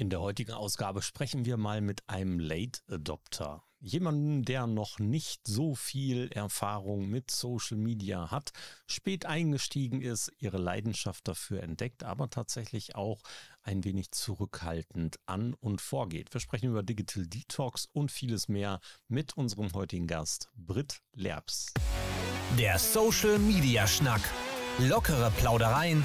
In der heutigen Ausgabe sprechen wir mal mit einem Late Adopter. Jemanden, der noch nicht so viel Erfahrung mit Social Media hat, spät eingestiegen ist, ihre Leidenschaft dafür entdeckt, aber tatsächlich auch ein wenig zurückhaltend an und vorgeht. Wir sprechen über Digital Detox und vieles mehr mit unserem heutigen Gast, Britt Lerbs. Der Social Media Schnack. Lockere Plaudereien,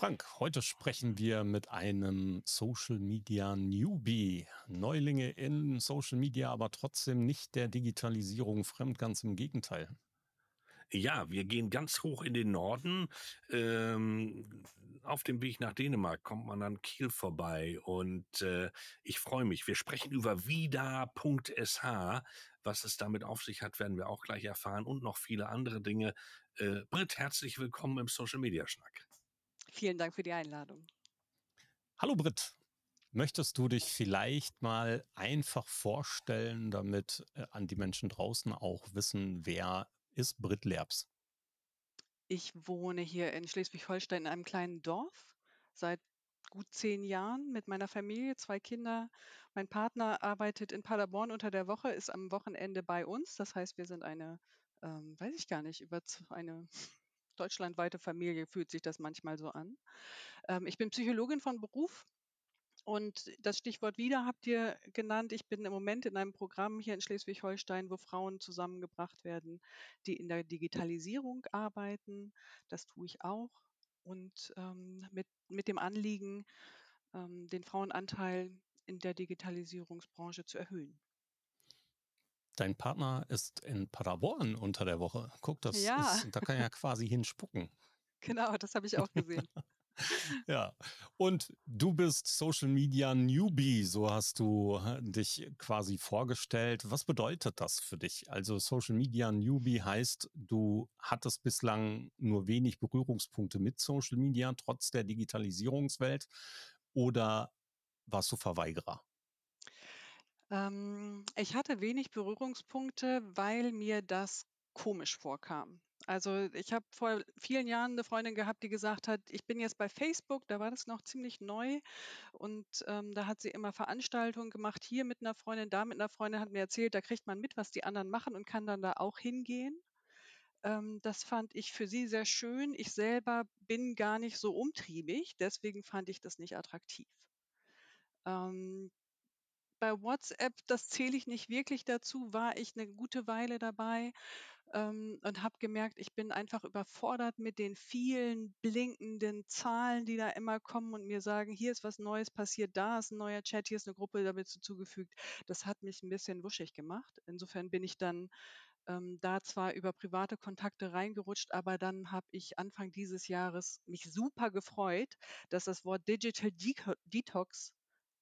Frank, heute sprechen wir mit einem Social Media Newbie. Neulinge in Social Media, aber trotzdem nicht der Digitalisierung fremd, ganz im Gegenteil. Ja, wir gehen ganz hoch in den Norden. Ähm, auf dem Weg nach Dänemark kommt man an Kiel vorbei und äh, ich freue mich. Wir sprechen über vida.sh. Was es damit auf sich hat, werden wir auch gleich erfahren und noch viele andere Dinge. Äh, Britt, herzlich willkommen im Social Media Schnack. Vielen Dank für die Einladung. Hallo Britt. Möchtest du dich vielleicht mal einfach vorstellen, damit äh, an die Menschen draußen auch wissen, wer ist Britt Lerbs? Ich wohne hier in Schleswig-Holstein in einem kleinen Dorf seit gut zehn Jahren mit meiner Familie, zwei Kinder. Mein Partner arbeitet in Paderborn unter der Woche, ist am Wochenende bei uns. Das heißt, wir sind eine, ähm, weiß ich gar nicht, über eine deutschlandweite Familie fühlt sich das manchmal so an. Ähm, ich bin Psychologin von Beruf. Und das Stichwort wieder habt ihr genannt. Ich bin im Moment in einem Programm hier in Schleswig-Holstein, wo Frauen zusammengebracht werden, die in der Digitalisierung arbeiten. Das tue ich auch. Und ähm, mit, mit dem Anliegen, ähm, den Frauenanteil in der Digitalisierungsbranche zu erhöhen. Dein Partner ist in Paderborn unter der Woche. Guck, das Ja, ist, da kann er ja quasi hinspucken. genau, das habe ich auch gesehen. Ja, und du bist Social Media Newbie, so hast du dich quasi vorgestellt. Was bedeutet das für dich? Also Social Media Newbie heißt, du hattest bislang nur wenig Berührungspunkte mit Social Media, trotz der Digitalisierungswelt, oder warst du Verweigerer? Ähm, ich hatte wenig Berührungspunkte, weil mir das komisch vorkam. Also, ich habe vor vielen Jahren eine Freundin gehabt, die gesagt hat: „Ich bin jetzt bei Facebook“, da war das noch ziemlich neu und, ähm, da hat sie immer Veranstaltungen gemacht, hier mit einer Freundin, da mit einer Freundin, hat mir erzählt, da kriegt man mit, was die anderen machen und kann dann da auch hingehen. Ähm, das fand ich für sie sehr schön. Ich selber bin gar nicht so umtriebig, deswegen fand ich das nicht attraktiv. Ähm bei WhatsApp, das zähle ich nicht wirklich dazu, war ich eine gute Weile dabei, ähm, und habe gemerkt, ich bin einfach überfordert mit den vielen blinkenden Zahlen, die da immer kommen und mir sagen: „Hier ist was Neues passiert, da ist ein neuer Chat, hier ist eine Gruppe damit hinzugefügt.“ Das hat mich ein bisschen wuschig gemacht. Insofern bin ich dann, ähm, da zwar über private Kontakte reingerutscht, aber dann habe ich Anfang dieses Jahres mich super gefreut, dass das Wort Digital Detox,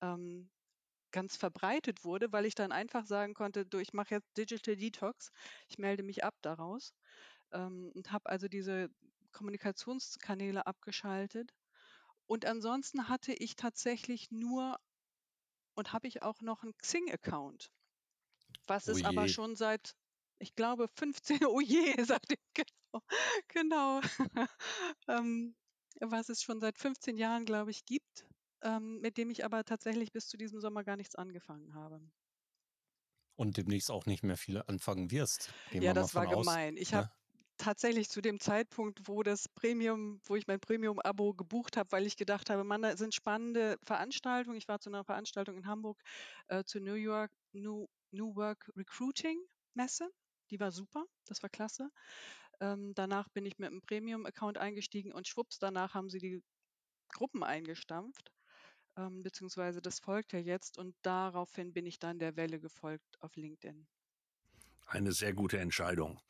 ähm, ganz verbreitet wurde, weil ich dann einfach sagen konnte: „Du, ich mache jetzt Digital Detox. Ich melde mich ab daraus“, ähm, und habe also diese Kommunikationskanäle abgeschaltet. Und ansonsten hatte ich tatsächlich nur und habe ich auch noch 'n Xing-Account, was Oh es aber je. schon seit, ich glaube, 15 oh je, sagt ihr, genau, genau, ähm, was es schon seit 15 Jahren, glaube ich, gibt, ähm, mit dem ich aber tatsächlich bis zu diesem Sommer gar nichts angefangen habe. Und demnächst auch nicht mehr viel anfangen wirst. Gehen Ja, wir das war aus, gemein. Ich habe ne? tatsächlich zu dem Zeitpunkt, wo das Premium wo ich mein Premium-Abo gebucht habe, weil ich gedacht habe: „Mann, da sind spannende Veranstaltungen.“ Ich war zu einer Veranstaltung in Hamburg, äh, zur New York New New Work Recruiting Messe. Die war super, das war klasse. Ähm, danach bin ich mit 'm Premium-Account eingestiegen und schwupps, danach haben sie die Gruppen eingestampft, ähm, beziehungsweise das folgt ja jetzt und daraufhin bin ich dann der Welle gefolgt auf LinkedIn. Eine sehr gute Entscheidung.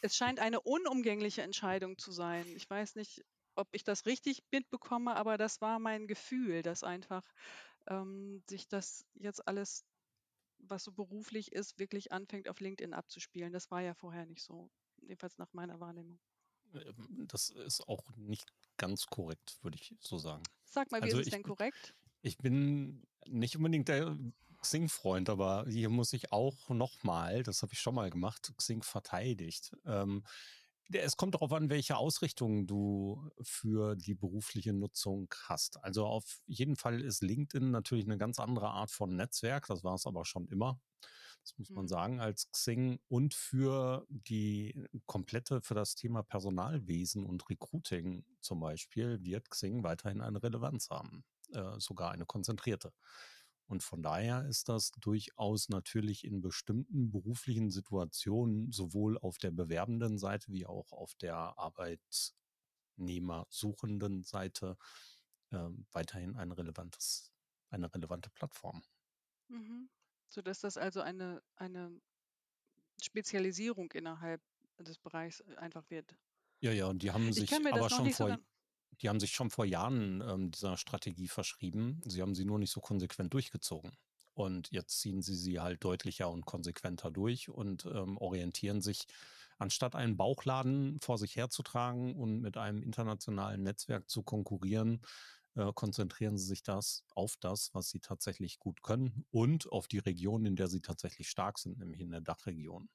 Es scheint eine unumgängliche Entscheidung zu sein. Ich weiß nicht, ob ich das richtig mitbekomme, aber das war mein Gefühl, dass einfach, ähm, sich das jetzt alles was so beruflich ist, wirklich anfängt auf LinkedIn abzuspielen. Das war ja vorher nicht so, jedenfalls nach meiner Wahrnehmung. Ähm, das ist auch nicht ganz korrekt, würde ich so sagen. Sag mal, wie also ist es denn korrekt? Ich bin nicht unbedingt der Xing-Freund, aber hier muss ich auch nochmal, das habe ich schon mal gemacht, Xing verteidigt. Ähm, es kommt darauf an, welche Ausrichtung du für die berufliche Nutzung hast. Also auf jeden Fall ist LinkedIn natürlich eine ganz andere Art von Netzwerk. Das war es aber schon immer. Das muss man mhm. sagen, als Xing und für die komplette, für das Thema Personalwesen und Recruiting zum Beispiel wird Xing weiterhin eine Relevanz haben, äh, sogar eine konzentrierte. Und von daher ist das durchaus natürlich in bestimmten beruflichen Situationen sowohl auf der bewerbenden Seite wie auch auf der Arbeitnehmersuchenden Seite äh, weiterhin ein relevantes, eine relevante Plattform. Mhm. Sodass das also eine, eine Spezialisierung innerhalb des Bereichs äh, einfach wird. Ja, ja, und die haben sich aber schon vor, so die haben sich schon vor Jahren ähm, dieser Strategie verschrieben. Sie haben sie nur nicht so konsequent durchgezogen. Und jetzt ziehen sie sie halt deutlicher und konsequenter durch und ähm, orientieren sich, anstatt einen Bauchladen vor sich herzutragen und mit einem internationalen Netzwerk zu konkurrieren, äh, konzentrieren sie sich das auf das, was sie tatsächlich gut können und auf die Region, in der sie tatsächlich stark sind, nämlich in der Dachregion.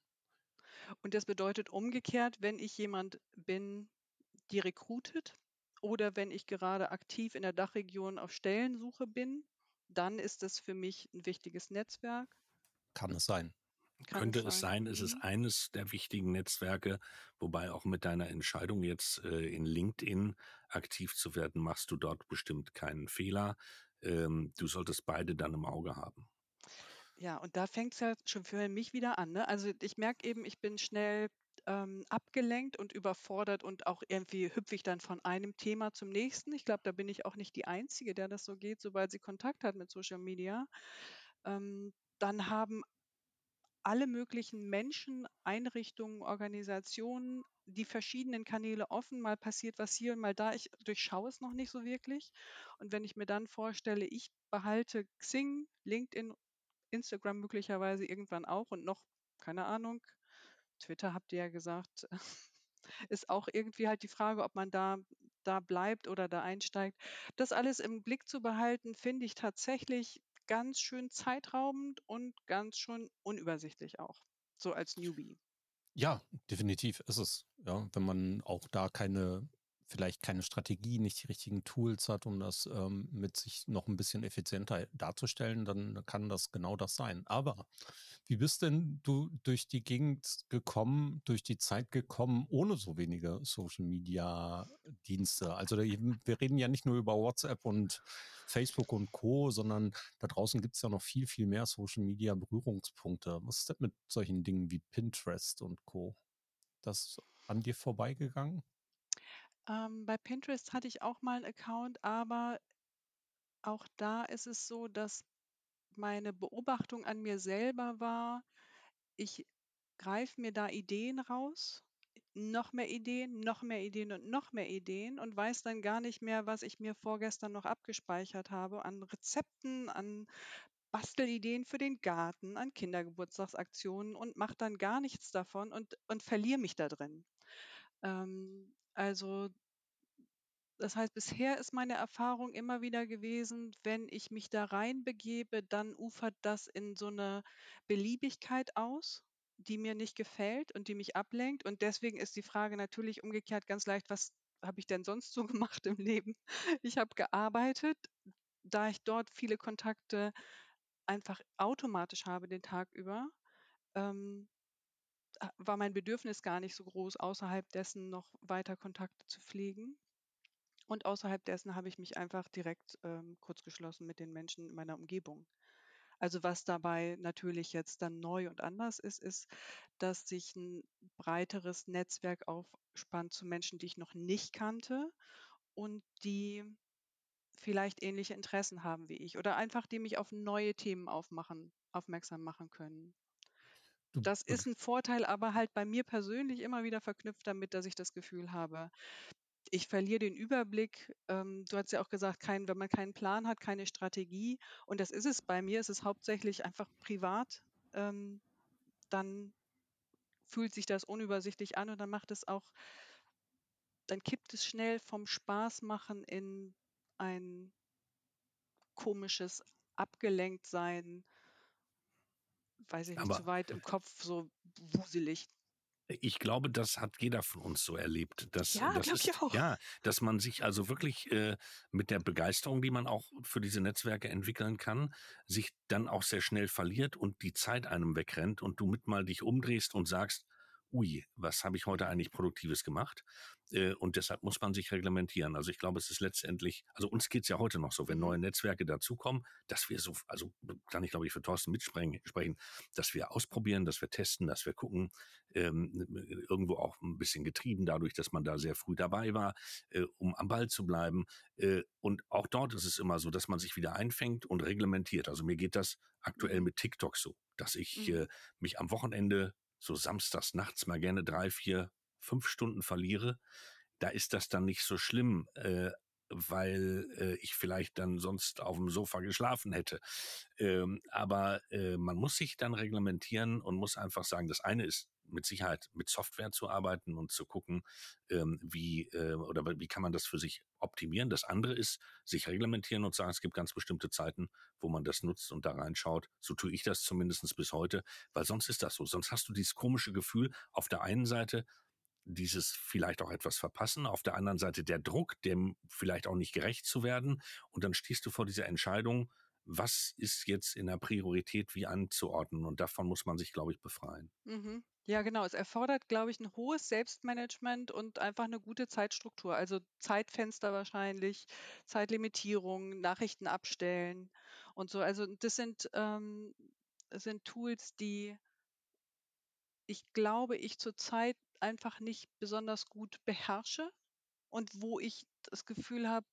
Und das bedeutet umgekehrt, wenn ich jemand bin, die recruitet, oder wenn ich gerade aktiv in der Dachregion auf Stellensuche bin, dann ist es für mich ein wichtiges Netzwerk. Kann es sein. Könnte es sein, es ist mhm. eines der wichtigen Netzwerke, wobei auch mit deiner Entscheidung jetzt äh, in LinkedIn aktiv zu werden, machst du dort bestimmt keinen Fehler. Ähm, du solltest beide dann im Auge haben. Ja, und da fängt es ja schon für mich wieder an. Ne? Also ich merke eben, ich bin schnell ähm, abgelenkt und überfordert und auch irgendwie hüpfe ich dann von einem Thema zum nächsten. Ich glaube, da bin ich auch nicht die Einzige, der das so geht, sobald sie Kontakt hat mit Social Media. Ähm, dann haben alle möglichen Menschen, Einrichtungen, Organisationen die verschiedenen Kanäle offen. Mal passiert was hier und mal da. Ich durchschaue es noch nicht so wirklich. Und wenn ich mir dann vorstelle, ich behalte Xing, LinkedIn, Instagram möglicherweise irgendwann auch und noch, keine Ahnung, Twitter habt ihr ja gesagt, ist auch irgendwie halt die Frage, ob man da, da bleibt oder da einsteigt. Das alles im Blick zu behalten, finde ich tatsächlich ganz schön zeitraubend und ganz schön unübersichtlich auch, so als Newbie. Ja, definitiv ist es. Ja, wenn man auch da keine vielleicht keine Strategie, nicht die richtigen Tools hat, um das ähm, mit sich noch ein bisschen effizienter darzustellen, dann kann das genau das sein. Aber wie bist denn du durch die Gegend gekommen, durch die Zeit gekommen, ohne so wenige Social Media Dienste? Also wir reden ja nicht nur über WhatsApp und Facebook und Co., sondern da draußen gibt es ja noch viel, viel mehr Social Media Berührungspunkte. Was ist denn mit solchen Dingen wie Pinterest und Co.? Das an dir vorbeigegangen? Ähm, bei Pinterest hatte ich auch mal einen Account, aber auch da ist es so, dass meine Beobachtung an mir selber war, ich greife mir da Ideen raus, noch mehr Ideen, noch mehr Ideen und noch mehr Ideen und weiß dann gar nicht mehr, was ich mir vorgestern noch abgespeichert habe an Rezepten, an Bastelideen für den Garten, an Kindergeburtstagsaktionen und mache dann gar nichts davon und, und verliere mich da drin. Ähm, also das heißt, bisher ist meine Erfahrung immer wieder gewesen, wenn ich mich da reinbegebe, dann ufert das in so eine Beliebigkeit aus, die mir nicht gefällt und die mich ablenkt. Und deswegen ist die Frage natürlich umgekehrt ganz leicht, was habe ich denn sonst so gemacht im Leben? Ich habe gearbeitet, da ich dort viele Kontakte einfach automatisch habe den Tag über. Ähm, war mein Bedürfnis gar nicht so groß, außerhalb dessen noch weiter Kontakte zu pflegen. Und außerhalb dessen habe ich mich einfach direkt ähm, kurzgeschlossen mit den Menschen in meiner Umgebung. Also was dabei natürlich jetzt dann neu und anders ist, ist, dass sich ein breiteres Netzwerk aufspannt zu Menschen, die ich noch nicht kannte und die vielleicht ähnliche Interessen haben wie ich oder einfach die mich auf neue Themen aufmachen, aufmerksam machen können. Das ist ein Vorteil, aber halt bei mir persönlich immer wieder verknüpft damit, dass ich das Gefühl habe, ich verliere den Überblick. Ähm, du hast ja auch gesagt, kein, wenn man keinen Plan hat, keine Strategie. Und das ist es bei mir. Es ist hauptsächlich einfach privat. Ähm, dann fühlt sich das unübersichtlich an und dann macht es auch, dann kippt es schnell vom Spaß machen in ein komisches Abgelenktsein, weiß ich nicht, Aber zu weit im Kopf, so wuselig. Ich glaube, das hat jeder von uns so erlebt. Dass, Ja, das glaube ich auch. ja, dass man sich also wirklich äh, mit der Begeisterung, die man auch für diese Netzwerke entwickeln kann, sich dann auch sehr schnell verliert und die Zeit einem wegrennt und du mit mal dich umdrehst und sagst, ui, was habe ich heute eigentlich Produktives gemacht? Äh, und deshalb muss man sich reglementieren. Also ich glaube, es ist letztendlich, also uns geht's ja heute noch so, wenn Mhm. neue Netzwerke dazukommen, dass wir so, also kann ich glaube ich für Thorsten mitsprechen, sprechen, dass wir ausprobieren, dass wir testen, dass wir gucken, ähm, irgendwo auch ein bisschen getrieben dadurch, dass man da sehr früh dabei war, äh, um am Ball zu bleiben. Äh, und auch dort ist es immer so, dass man sich wieder einfängt und reglementiert. Also mir geht das aktuell Mhm. mit TikTok so, dass ich Mhm. äh, mich am Wochenende so samstags nachts mal gerne drei, vier, fünf Stunden verliere. Da ist das dann nicht so schlimm, äh, weil äh, ich vielleicht dann sonst auf dem Sofa geschlafen hätte. Ähm, aber äh, man muss sich dann reglementieren und muss einfach sagen, das eine ist mit Sicherheit mit Software zu arbeiten und zu gucken, ähm, wie äh, oder wie kann man das für sich optimieren. Das andere ist, sich reglementieren und sagen, es gibt ganz bestimmte Zeiten, wo man das nutzt und da reinschaut. So tue ich das zumindest bis heute, weil sonst ist das so. Sonst hast du dieses komische Gefühl, auf der einen Seite dieses vielleicht auch etwas verpassen, auf der anderen Seite der Druck, dem vielleicht auch nicht gerecht zu werden. Und dann stehst du vor dieser Entscheidung, was ist jetzt in der Priorität wie anzuordnen? Und davon muss man sich, glaube ich, befreien. Mhm. Ja, genau. Es erfordert, glaube ich, ein hohes Selbstmanagement und einfach eine gute Zeitstruktur. Also Zeitfenster wahrscheinlich, Zeitlimitierung, Nachrichten abstellen und so. Also das sind, ähm, sind Tools, die ich glaube, ich zurzeit einfach nicht besonders gut beherrsche und wo ich das Gefühl habe,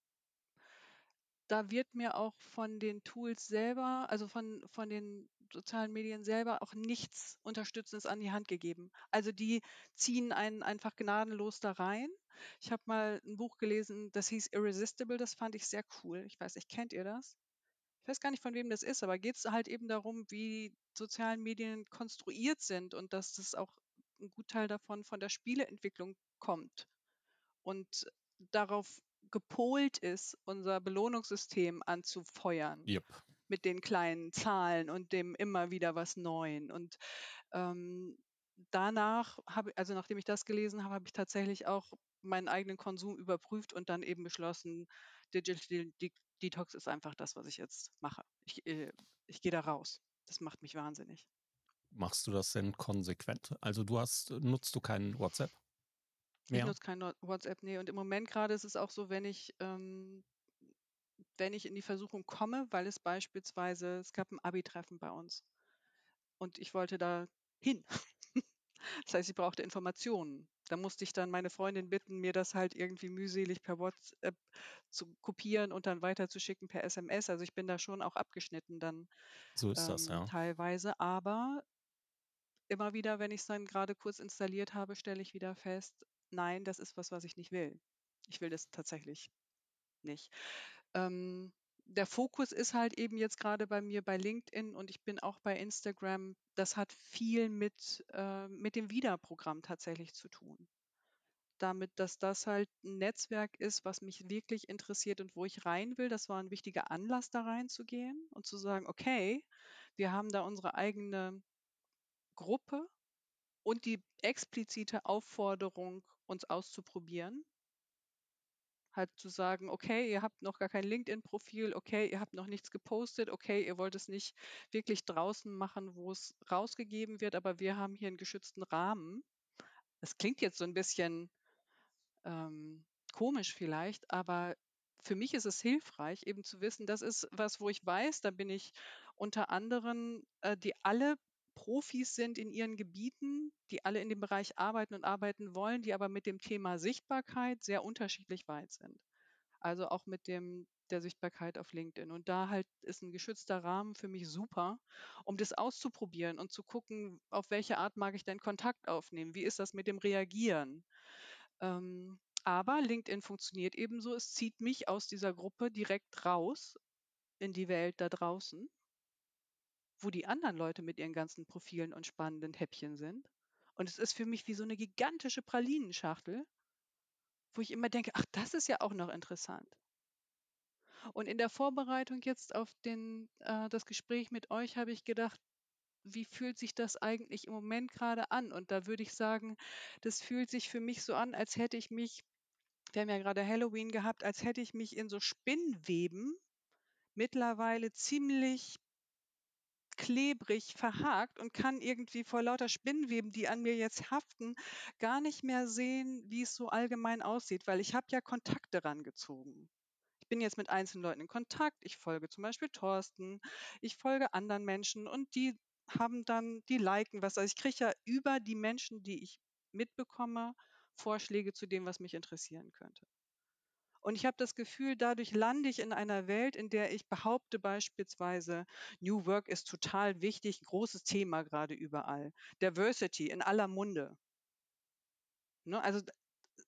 da wird mir auch von den Tools selber, also von, von den sozialen Medien selber auch nichts Unterstützendes an die Hand gegeben. Also die ziehen einen einfach gnadenlos da rein. Ich habe mal ein Buch gelesen, das hieß Irresistible, das fand ich sehr cool. Ich weiß nicht, kennt ihr das? Ich weiß gar nicht, von wem das ist, aber geht es halt eben darum, wie sozialen Medien konstruiert sind und dass das auch ein Gutteil davon von der Spieleentwicklung kommt und darauf gepolt ist, unser Belohnungssystem anzufeuern Yep. Mit den kleinen Zahlen und dem immer wieder was Neuen. Und ähm, danach habe, also nachdem ich das gelesen habe, habe ich tatsächlich auch meinen eigenen Konsum überprüft und dann eben beschlossen, Digital De Detox ist einfach das, was ich jetzt mache. Ich, äh, ich gehe da raus. Das macht mich wahnsinnig. Machst du das denn konsequent? Also du hast, nutzt du keinen WhatsApp? Ich Mehr? nutze kein WhatsApp, nee. Und im Moment gerade ist es auch so, wenn ich, ähm, wenn ich in die Versuchung komme, weil es beispielsweise, es gab ein Abi-Treffen bei uns und ich wollte da hin. Das heißt, ich brauchte Informationen. Da musste ich dann meine Freundin bitten, mir das halt irgendwie mühselig per WhatsApp zu kopieren und dann weiterzuschicken per SMS. Also ich bin da schon auch abgeschnitten dann So ist das, ähm, ja. teilweise. Aber immer wieder, wenn ich es dann gerade kurz installiert habe, stelle ich wieder fest, nein, das ist was, was ich nicht will. Ich will das tatsächlich nicht. Ähm, der Fokus ist halt eben jetzt gerade bei mir bei LinkedIn und ich bin auch bei Instagram. Das hat viel mit, äh, mit dem Wieder-Programm tatsächlich zu tun. Damit, dass das halt ein Netzwerk ist, was mich wirklich interessiert und wo ich rein will. Das war ein wichtiger Anlass, da reinzugehen und zu sagen, okay, wir haben da unsere eigene Gruppe und die explizite Aufforderung, uns auszuprobieren. Halt zu sagen, okay, ihr habt noch gar kein LinkedIn-Profil, okay, ihr habt noch nichts gepostet, okay, ihr wollt es nicht wirklich draußen machen, wo es rausgegeben wird, aber wir haben hier einen geschützten Rahmen. Das klingt jetzt so ein bisschen ähm, komisch vielleicht, aber für mich ist es hilfreich, eben zu wissen, das ist was, wo ich weiß, da bin ich unter anderen, äh, die alle Profis sind in ihren Gebieten, die alle in dem Bereich arbeiten und arbeiten wollen, die aber mit dem Thema Sichtbarkeit sehr unterschiedlich weit sind. Also auch mit dem der Sichtbarkeit auf LinkedIn. Und da halt ist ein geschützter Rahmen für mich super, um das auszuprobieren und zu gucken, auf welche Art mag ich denn Kontakt aufnehmen? Wie ist das mit dem Reagieren? Ähm, Aber LinkedIn funktioniert ebenso. Es zieht mich aus dieser Gruppe direkt raus in die Welt da draußen, wo die anderen Leute mit ihren ganzen Profilen und spannenden Häppchen sind. Und es ist für mich wie so eine gigantische Pralinenschachtel, wo ich immer denke, ach, das ist ja auch noch interessant. Und in der Vorbereitung jetzt auf den, äh, das Gespräch mit euch habe ich gedacht, wie fühlt sich das eigentlich im Moment gerade an? Und da würde ich sagen, das fühlt sich für mich so an, als hätte ich mich, wir haben ja gerade Halloween gehabt, als hätte ich mich in so Spinnweben mittlerweile ziemlich klebrig verhakt und kann irgendwie vor lauter Spinnweben, die an mir jetzt haften, gar nicht mehr sehen, wie es so allgemein aussieht, weil ich habe ja Kontakte rangezogen. Ich bin jetzt mit einzelnen Leuten in Kontakt. Ich folge zum Beispiel Thorsten. Ich folge anderen Menschen und die haben dann, die liken was. Also ich kriege ja über die Menschen, die ich mitbekomme, Vorschläge zu dem, was mich interessieren könnte. Und ich habe das Gefühl, dadurch lande ich in einer Welt, in der ich behaupte beispielsweise, New Work ist total wichtig, großes Thema gerade überall. Diversity in aller Munde. Ne? Also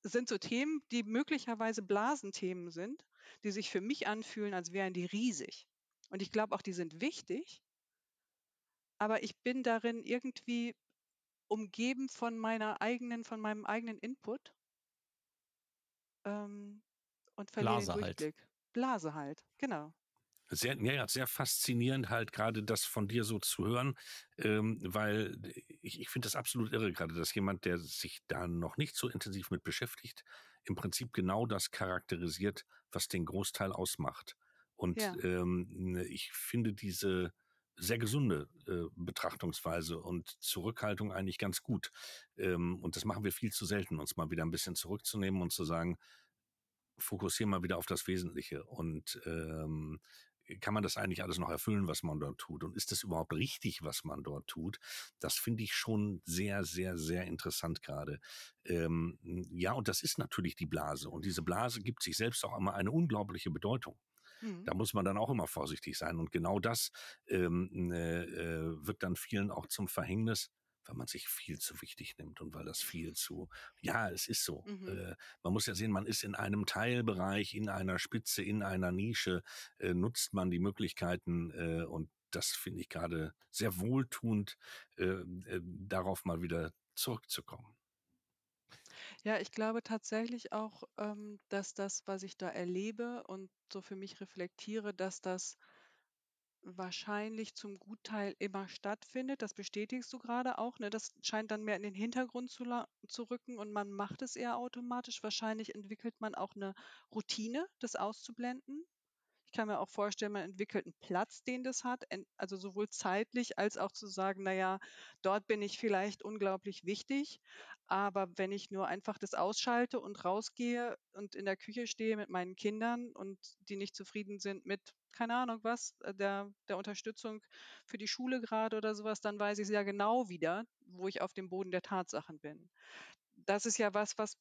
sind so Themen, die möglicherweise Blasenthemen sind, die sich für mich anfühlen, als wären die riesig. Und ich glaube auch, die sind wichtig, aber ich bin darin irgendwie umgeben von meiner eigenen, von meinem eigenen Input ähm, und verliere Blase den halt. Durchblick. Blase halt, genau. Sehr, ja, ja, sehr faszinierend halt gerade das von dir so zu hören, ähm, weil ich, ich finde das absolut irre gerade, dass jemand, der sich da noch nicht so intensiv mit beschäftigt, im Prinzip genau das charakterisiert, was den Großteil ausmacht. Und Ja. ähm, ich finde diese sehr gesunde äh, Betrachtungsweise und Zurückhaltung eigentlich ganz gut. Ähm, und das machen wir viel zu selten, uns mal wieder ein bisschen zurückzunehmen und zu sagen, fokussieren mal wieder auf das Wesentliche und ähm, kann man das eigentlich alles noch erfüllen, was man dort tut? Und ist das überhaupt richtig, was man dort tut? Das finde ich schon sehr, sehr, sehr interessant gerade. Ähm, ja, und das ist natürlich die Blase. Und diese Blase gibt sich selbst auch immer eine unglaubliche Bedeutung. Mhm. Da muss man dann auch immer vorsichtig sein. Und genau das ähm, äh, äh, wird dann vielen auch zum Verhängnis, weil man sich viel zu wichtig nimmt und weil das viel zu, ja, es ist so. Mhm. Äh, man muss ja sehen, man ist in einem Teilbereich, in einer Spitze, in einer Nische, äh, nutzt man die Möglichkeiten äh, und das finde ich gerade sehr wohltuend, äh, äh, darauf mal wieder zurückzukommen. Ja, ich glaube tatsächlich auch, ähm, dass das, was ich da erlebe und so für mich reflektiere, dass das wahrscheinlich zum Gutteil immer stattfindet. Das bestätigst du gerade auch. Ne? Das scheint dann mehr in den Hintergrund zu, zu rücken und man macht es eher automatisch. Wahrscheinlich entwickelt man auch eine Routine, das auszublenden. Ich kann mir auch vorstellen, man entwickelt einen Platz, den das hat, also sowohl zeitlich als auch zu sagen, naja, dort bin ich vielleicht unglaublich wichtig, aber wenn ich nur einfach das ausschalte und rausgehe und in der Küche stehe mit meinen Kindern und die nicht zufrieden sind mit, keine Ahnung was, äh, der, der Unterstützung für die Schule gerade oder sowas, dann weiß ich sehr genau wieder, wo ich auf dem Boden der Tatsachen bin. Das ist ja was, was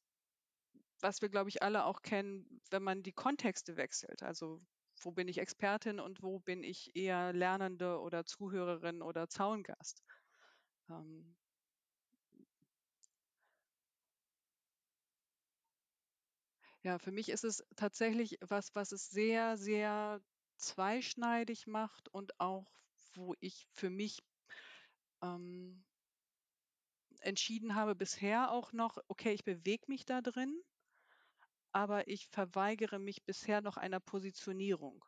was wir, glaube ich, alle auch kennen, wenn man die Kontexte wechselt. Also wo bin ich Expertin und wo bin ich eher Lernende oder Zuhörerin oder Zaungast. Ähm, ja, für mich ist es tatsächlich was, was es sehr, sehr zweischneidig macht und auch, wo ich für mich ähm, entschieden habe, bisher auch noch, okay, ich bewege mich da drin, aber ich verweigere mich bisher noch einer Positionierung.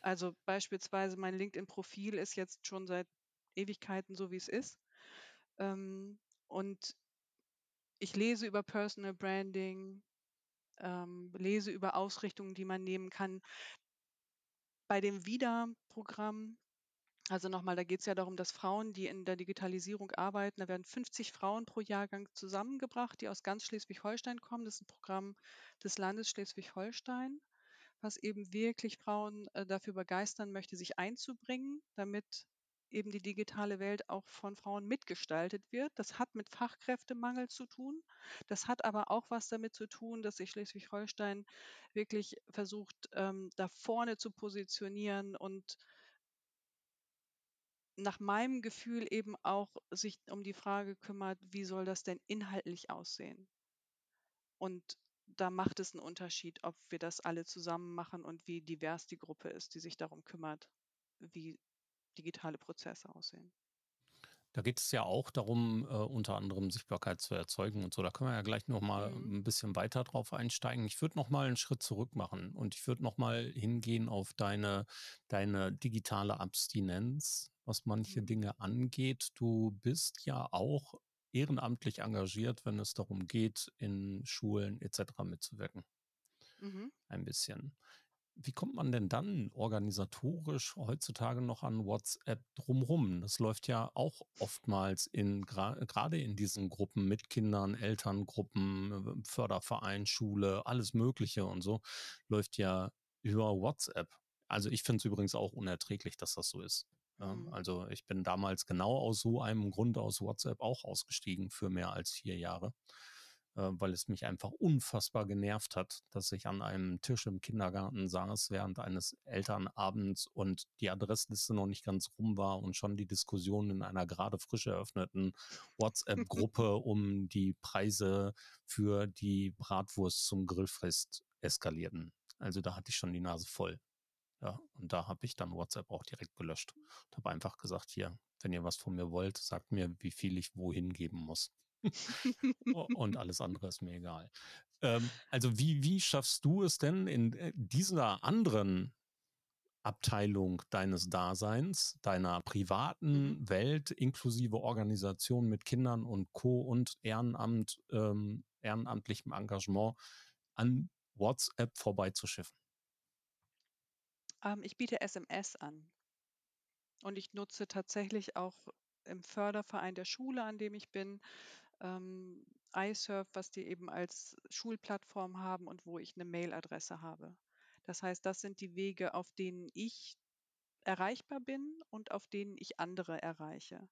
Also beispielsweise mein LinkedIn-Profil ist jetzt schon seit Ewigkeiten so, wie es ist. Ähm, und ich lese über Personal Branding, ähm, lese über Ausrichtungen, die man nehmen kann. Bei dem WIDA-Programm, also nochmal, da geht es ja darum, dass Frauen, die in der Digitalisierung arbeiten, da werden 50 Frauen pro Jahrgang zusammengebracht, die aus ganz Schleswig-Holstein kommen. Das ist ein Programm des Landes Schleswig-Holstein. was eben wirklich Frauen äh, dafür begeistern möchte, sich einzubringen, damit eben die digitale Welt auch von Frauen mitgestaltet wird. Das hat mit Fachkräftemangel zu tun. Das hat aber auch was damit zu tun, dass sich Schleswig-Holstein wirklich versucht, ähm, da vorne zu positionieren und nach meinem Gefühl eben auch sich um die Frage kümmert, wie soll das denn inhaltlich aussehen? Und da macht es einen Unterschied, ob wir das alle zusammen machen und wie divers die Gruppe ist, die sich darum kümmert, wie digitale Prozesse aussehen. Da geht es ja auch darum, äh, unter anderem Sichtbarkeit zu erzeugen und so. Da können wir ja gleich nochmal Mhm. ein bisschen weiter drauf einsteigen. Ich würde nochmal einen Schritt zurück machen und ich würde nochmal hingehen auf deine, deine digitale Abstinenz, was manche Mhm. Dinge angeht. Du bist ja auch ehrenamtlich engagiert, wenn es darum geht, in Schulen etc. mitzuwirken. Mhm. Ein bisschen. Wie kommt man denn dann organisatorisch heutzutage noch an WhatsApp drumrum? Das läuft ja auch oftmals in gerade in diesen Gruppen mit Kindern, Elterngruppen, Förderverein, Schule, alles Mögliche und so läuft ja über WhatsApp. Also ich finde es übrigens auch unerträglich, dass das so ist. Mhm. also ich bin damals genau aus so einem Grund aus WhatsApp auch ausgestiegen für mehr als vier Jahre weil es mich einfach unfassbar genervt hat, dass ich an einem Tisch im Kindergarten saß während eines Elternabends und die Adressliste noch nicht ganz rum war und schon die Diskussion in einer gerade frisch eröffneten WhatsApp-Gruppe um die Preise für die Bratwurst zum Grillfest eskalierten. Also da hatte ich schon die Nase voll. Ja, und da habe ich dann WhatsApp auch direkt gelöscht und habe einfach gesagt, hier, wenn ihr was von mir wollt, sagt mir, wie viel ich wohin geben muss. Und alles andere ist mir egal. Ähm, also wie, wie schaffst du es denn in äh, dieser anderen Abteilung deines Daseins, deiner privaten Mhm. Welt inklusive Organisation mit Kindern und Co. und Ehrenamt, ähm, ehrenamtlichem Engagement an WhatsApp vorbeizuschiffen? Ähm, ich biete SMS an und ich nutze tatsächlich auch im Förderverein der Schule, an dem ich bin, ähm, iSurf, was die eben als Schulplattform haben und wo ich eine Mailadresse habe. Das heißt, das sind die Wege, auf denen ich erreichbar bin und auf denen ich andere erreiche.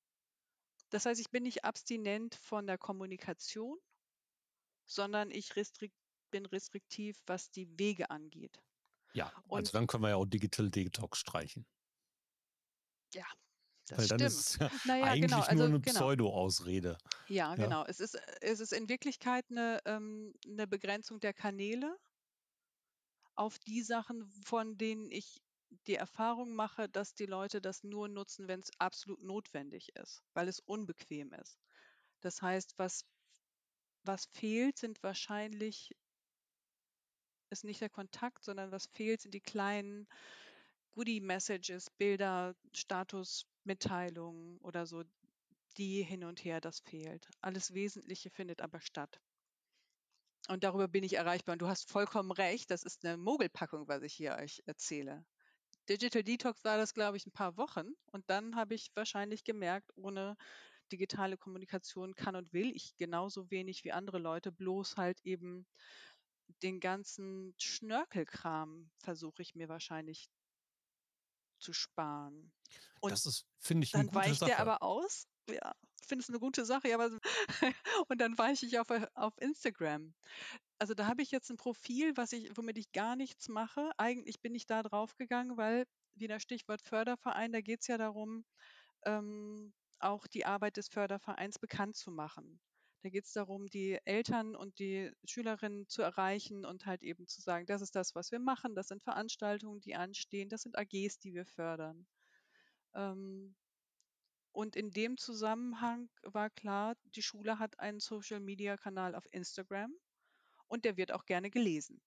Das heißt, ich bin nicht abstinent von der Kommunikation, sondern ich restrikt, bin restriktiv, was die Wege angeht. Ja, Und also dann können wir ja auch Digital Detox streichen. ja, das Weil dann stimmt. ist ja Naja, eigentlich genau, nur also eine genau. Pseudo-Ausrede. Ja, Ja. genau. Es ist, es ist in Wirklichkeit eine, ähm, eine Begrenzung der Kanäle auf die Sachen, von denen ich die Erfahrung mache, dass die Leute das nur nutzen, wenn es absolut notwendig ist, weil es unbequem ist. Das heißt, was, was fehlt, sind wahrscheinlich, ist nicht der Kontakt, sondern was fehlt, sind die kleinen Goodie-Messages, Bilder, Statusmitteilungen oder so, die hin und her, das fehlt. Alles Wesentliche findet aber statt. Und darüber bin ich erreichbar. Und du hast vollkommen recht, das ist eine Mogelpackung, was ich hier euch erzähle. Digital Detox war das, glaube ich, ein paar Wochen. Und dann habe ich wahrscheinlich gemerkt, ohne digitale Kommunikation kann und will ich genauso wenig wie andere Leute, bloß halt eben den ganzen Schnörkelkram versuche ich mir wahrscheinlich zu sparen. Und Das ist, finde ich, eine dann gute weicht der Sache. aber aus. Ja, ich finde es eine gute Sache, ja, aber und dann weiche ich auf, auf Instagram. Also da habe ich jetzt ein Profil, was ich, womit ich gar nichts mache. Eigentlich bin ich da drauf gegangen, weil, wieder Stichwort Förderverein, da geht es ja darum, ähm, auch die Arbeit des Fördervereins bekannt zu machen. Da geht es darum, die Eltern und die Schülerinnen zu erreichen und halt eben zu sagen, das ist das, was wir machen, das sind Veranstaltungen, die anstehen, das sind AGs, die wir fördern. Ähm, und in dem Zusammenhang war klar, die Schule hat einen Social-Media-Kanal auf Instagram und der wird auch gerne gelesen.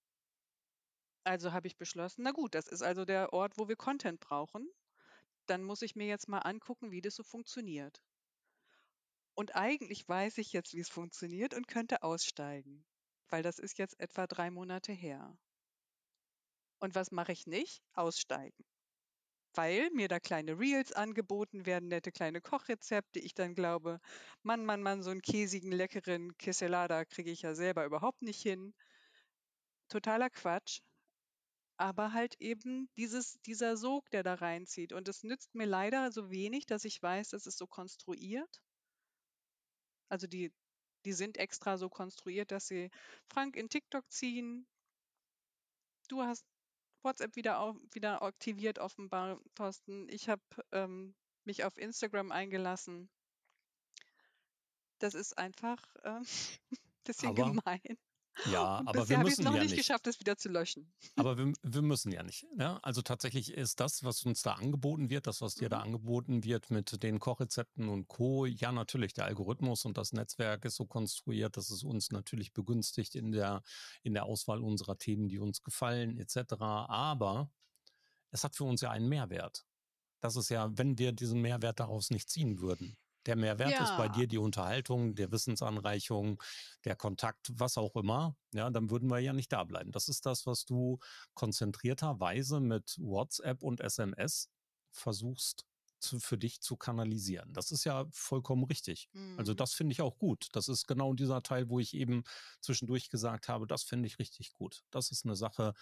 Also habe ich beschlossen, na gut, das ist also der Ort, wo wir Content brauchen. Dann muss ich mir jetzt mal angucken, wie das so funktioniert. Und eigentlich weiß ich jetzt, wie es funktioniert und könnte aussteigen, weil das ist jetzt etwa drei Monate her. Und was mache ich nicht? Aussteigen. Weil mir da kleine Reels angeboten werden, nette kleine Kochrezepte. Ich dann glaube, Mann, Mann, Mann, so einen käsigen, leckeren Kesselada kriege ich ja selber überhaupt nicht hin. Totaler Quatsch. Aber halt eben dieses, dieser Sog, der da reinzieht. Und es nützt mir leider so wenig, dass ich weiß, das ist so konstruiert. Also die, die sind extra so konstruiert, dass sie Frank in TikTok ziehen. Du hast WhatsApp wieder, auf, wieder aktiviert, offenbar, Thorsten. Ich habe ähm, mich auf Instagram eingelassen. Das ist einfach ein äh, bisschen Aber gemein. Ja, Und aber wir müssen noch ja nicht geschafft, es wieder zu löschen. Aber wir, wir müssen ja nicht. Ne? Also tatsächlich ist das, was uns da angeboten wird, das, was dir da Mhm. angeboten wird mit den Kochrezepten und Co., ja natürlich, der Algorithmus und das Netzwerk ist so konstruiert, dass es uns natürlich begünstigt in der, in der Auswahl unserer Themen, die uns gefallen, etc. Aber es hat für uns ja einen Mehrwert. Das ist ja, wenn wir diesen Mehrwert daraus nicht ziehen würden. Der Mehrwert ist bei Ja. dir die Unterhaltung, der Wissensanreichung, der Kontakt, was auch immer. Ja, dann würden wir ja nicht da bleiben. Das ist das, was du konzentrierterweise mit WhatsApp und SMS versuchst zu, für dich zu kanalisieren. Das ist ja vollkommen richtig. Also Mhm. das finde ich auch gut. Das ist genau dieser Teil, wo ich eben zwischendurch gesagt habe, das finde ich richtig gut. Das ist eine Sache,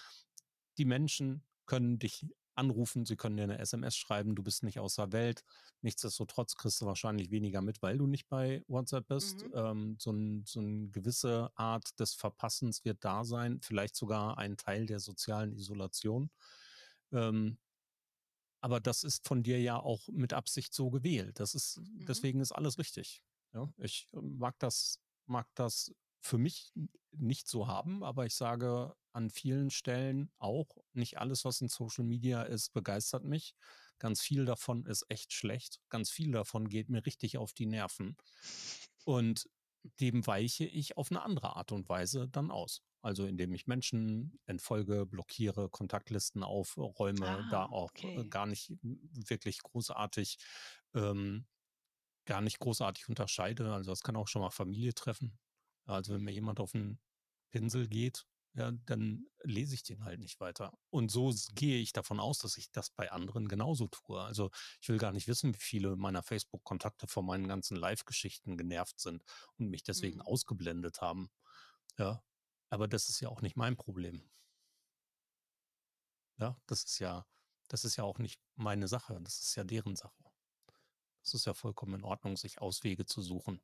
die Menschen können dich anrufen, sie können dir eine SMS schreiben, du bist nicht außer Welt. Nichtsdestotrotz kriegst du wahrscheinlich weniger mit, weil du nicht bei WhatsApp bist. Mhm. Ähm, so, ein, so eine gewisse Art des Verpassens wird da sein, vielleicht sogar ein Teil der sozialen Isolation. Ähm, aber das ist von dir ja auch mit Absicht so gewählt. Das ist, Mhm. deswegen ist alles richtig. Ja, ich äh, mag das, mag das für mich nicht so haben, aber ich sage an vielen Stellen auch, nicht alles, was in Social Media ist, begeistert mich. Ganz viel davon ist echt schlecht. Ganz viel davon geht mir richtig auf die Nerven. Und dem weiche ich auf eine andere Art und Weise dann aus. Also indem ich Menschen entfolge, blockiere, Kontaktlisten aufräume, da Ah, auch äh, okay. gar nicht wirklich großartig, ähm, gar nicht großartig unterscheide. Also das kann auch schon mal Familie treffen. Also wenn mir jemand auf den Pinsel geht, ja, dann lese ich den halt nicht weiter. Und so gehe ich davon aus, dass ich das bei anderen genauso tue. Also ich will gar nicht wissen, wie viele meiner Facebook-Kontakte von meinen ganzen Live-Geschichten genervt sind und mich deswegen Mhm. ausgeblendet haben. Ja, aber das ist ja auch nicht mein Problem. Ja, das ist ja, das ist ja auch nicht meine Sache. Das ist ja deren Sache. Es ist ja vollkommen in Ordnung, sich Auswege zu suchen.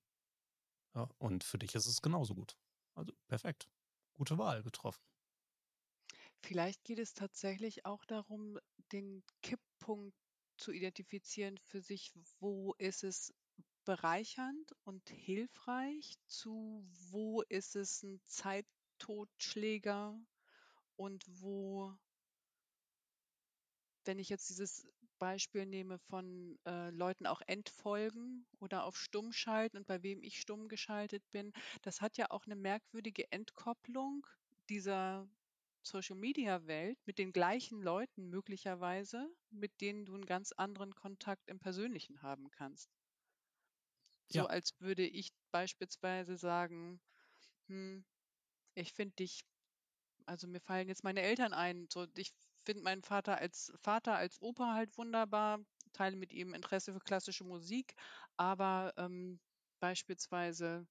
Ja, und für dich ist es genauso gut. Also perfekt. Gute Wahl getroffen. Vielleicht geht es tatsächlich auch darum, den Kipppunkt zu identifizieren für sich. Wo ist es bereichernd und hilfreich? Zu wo ist es ein Zeittotschläger? Und wo wenn ich jetzt dieses Beispiel nehme von äh, Leuten auch entfolgen oder auf stumm schalten und bei wem ich stumm geschaltet bin, das hat ja auch eine merkwürdige Entkopplung dieser Social-Media-Welt mit den gleichen Leuten möglicherweise, mit denen du einen ganz anderen Kontakt im Persönlichen haben kannst. So Ja, als würde ich beispielsweise sagen, hm, ich finde dich also mir fallen jetzt meine Eltern ein. So, ich finde meinen Vater als Vater, als Opa halt wunderbar, teile mit ihm Interesse für klassische Musik, aber ähm, beispielsweise,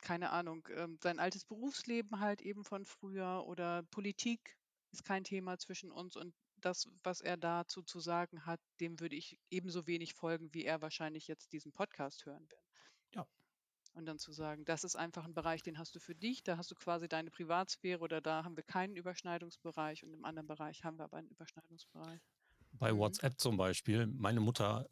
keine Ahnung, ähm, sein altes Berufsleben halt eben von früher oder Politik ist kein Thema zwischen uns und das, was er dazu zu sagen hat, dem würde ich ebenso wenig folgen, wie er wahrscheinlich jetzt diesen Podcast hören wird. Und dann zu sagen, das ist einfach ein Bereich, den hast du für dich, da hast du quasi deine Privatsphäre oder da haben wir keinen Überschneidungsbereich und im anderen Bereich haben wir aber einen Überschneidungsbereich. Bei Mhm. WhatsApp zum Beispiel, meine Mutter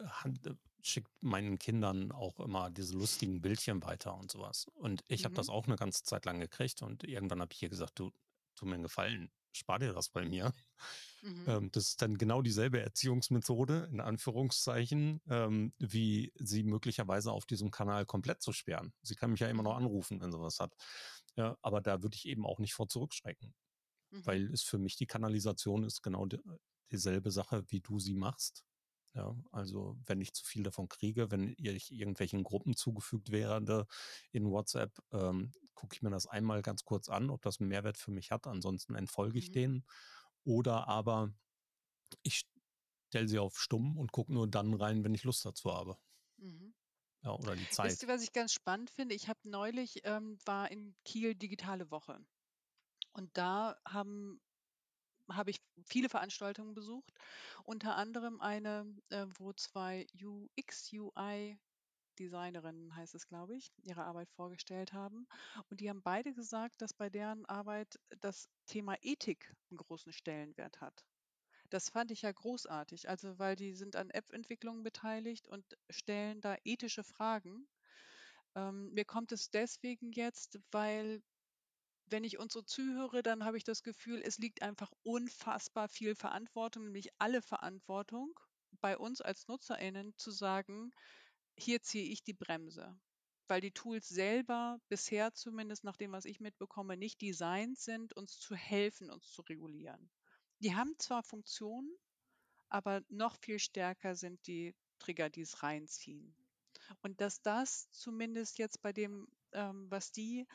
schickt meinen Kindern auch immer diese lustigen Bildchen weiter und sowas. Und ich habe Mhm. das auch eine ganze Zeit lang gekriegt und irgendwann habe ich ihr gesagt, du, tu mir einen Gefallen, spar dir das bei mir. Mhm. Ähm, das ist dann genau dieselbe Erziehungsmethode, in Anführungszeichen, ähm, wie sie möglicherweise auf diesem Kanal komplett zu sperren. Sie kann mich ja immer noch Mhm. anrufen, wenn sie was hat. Ja, aber da würde ich eben auch nicht vor zurückschrecken, Mhm. weil es für mich die Kanalisation ist genau die, dieselbe Sache, wie du sie machst. Ja, also wenn ich zu viel davon kriege, wenn ich irgendwelchen Gruppen zugefügt werde in WhatsApp, ähm, gucke ich mir das einmal ganz kurz an, ob das einen Mehrwert für mich hat. Ansonsten entfolge ich Mhm. denen. Oder aber ich stelle sie auf stumm und gucke nur dann rein, wenn ich Lust dazu habe. Mhm. Ja, oder die Wisst Zeit. ihr, was ich ganz spannend finde? Ich habe neulich, ähm, war in Kiel digitale Woche. Und da haben habe ich viele Veranstaltungen besucht, unter anderem eine, äh, wo zwei UX, UI Designerinnen heißt es, glaube ich, ihre Arbeit vorgestellt haben. Und die haben beide gesagt, dass bei deren Arbeit das Thema Ethik einen großen Stellenwert hat. Das fand ich ja großartig, also weil die sind an App-Entwicklungen beteiligt und stellen da ethische Fragen. Ähm, mir kommt es deswegen jetzt, weil wenn ich uns so zuhöre, dann habe ich das Gefühl, es liegt einfach unfassbar viel Verantwortung, nämlich alle Verantwortung bei uns als NutzerInnen zu sagen, hier ziehe ich die Bremse. Weil die Tools selber bisher zumindest nach dem, was ich mitbekomme, nicht designt sind, uns zu helfen, uns zu regulieren. Die haben zwar Funktionen, aber noch viel stärker sind die Trigger, die es reinziehen. Und dass das zumindest jetzt bei dem, ähm, was die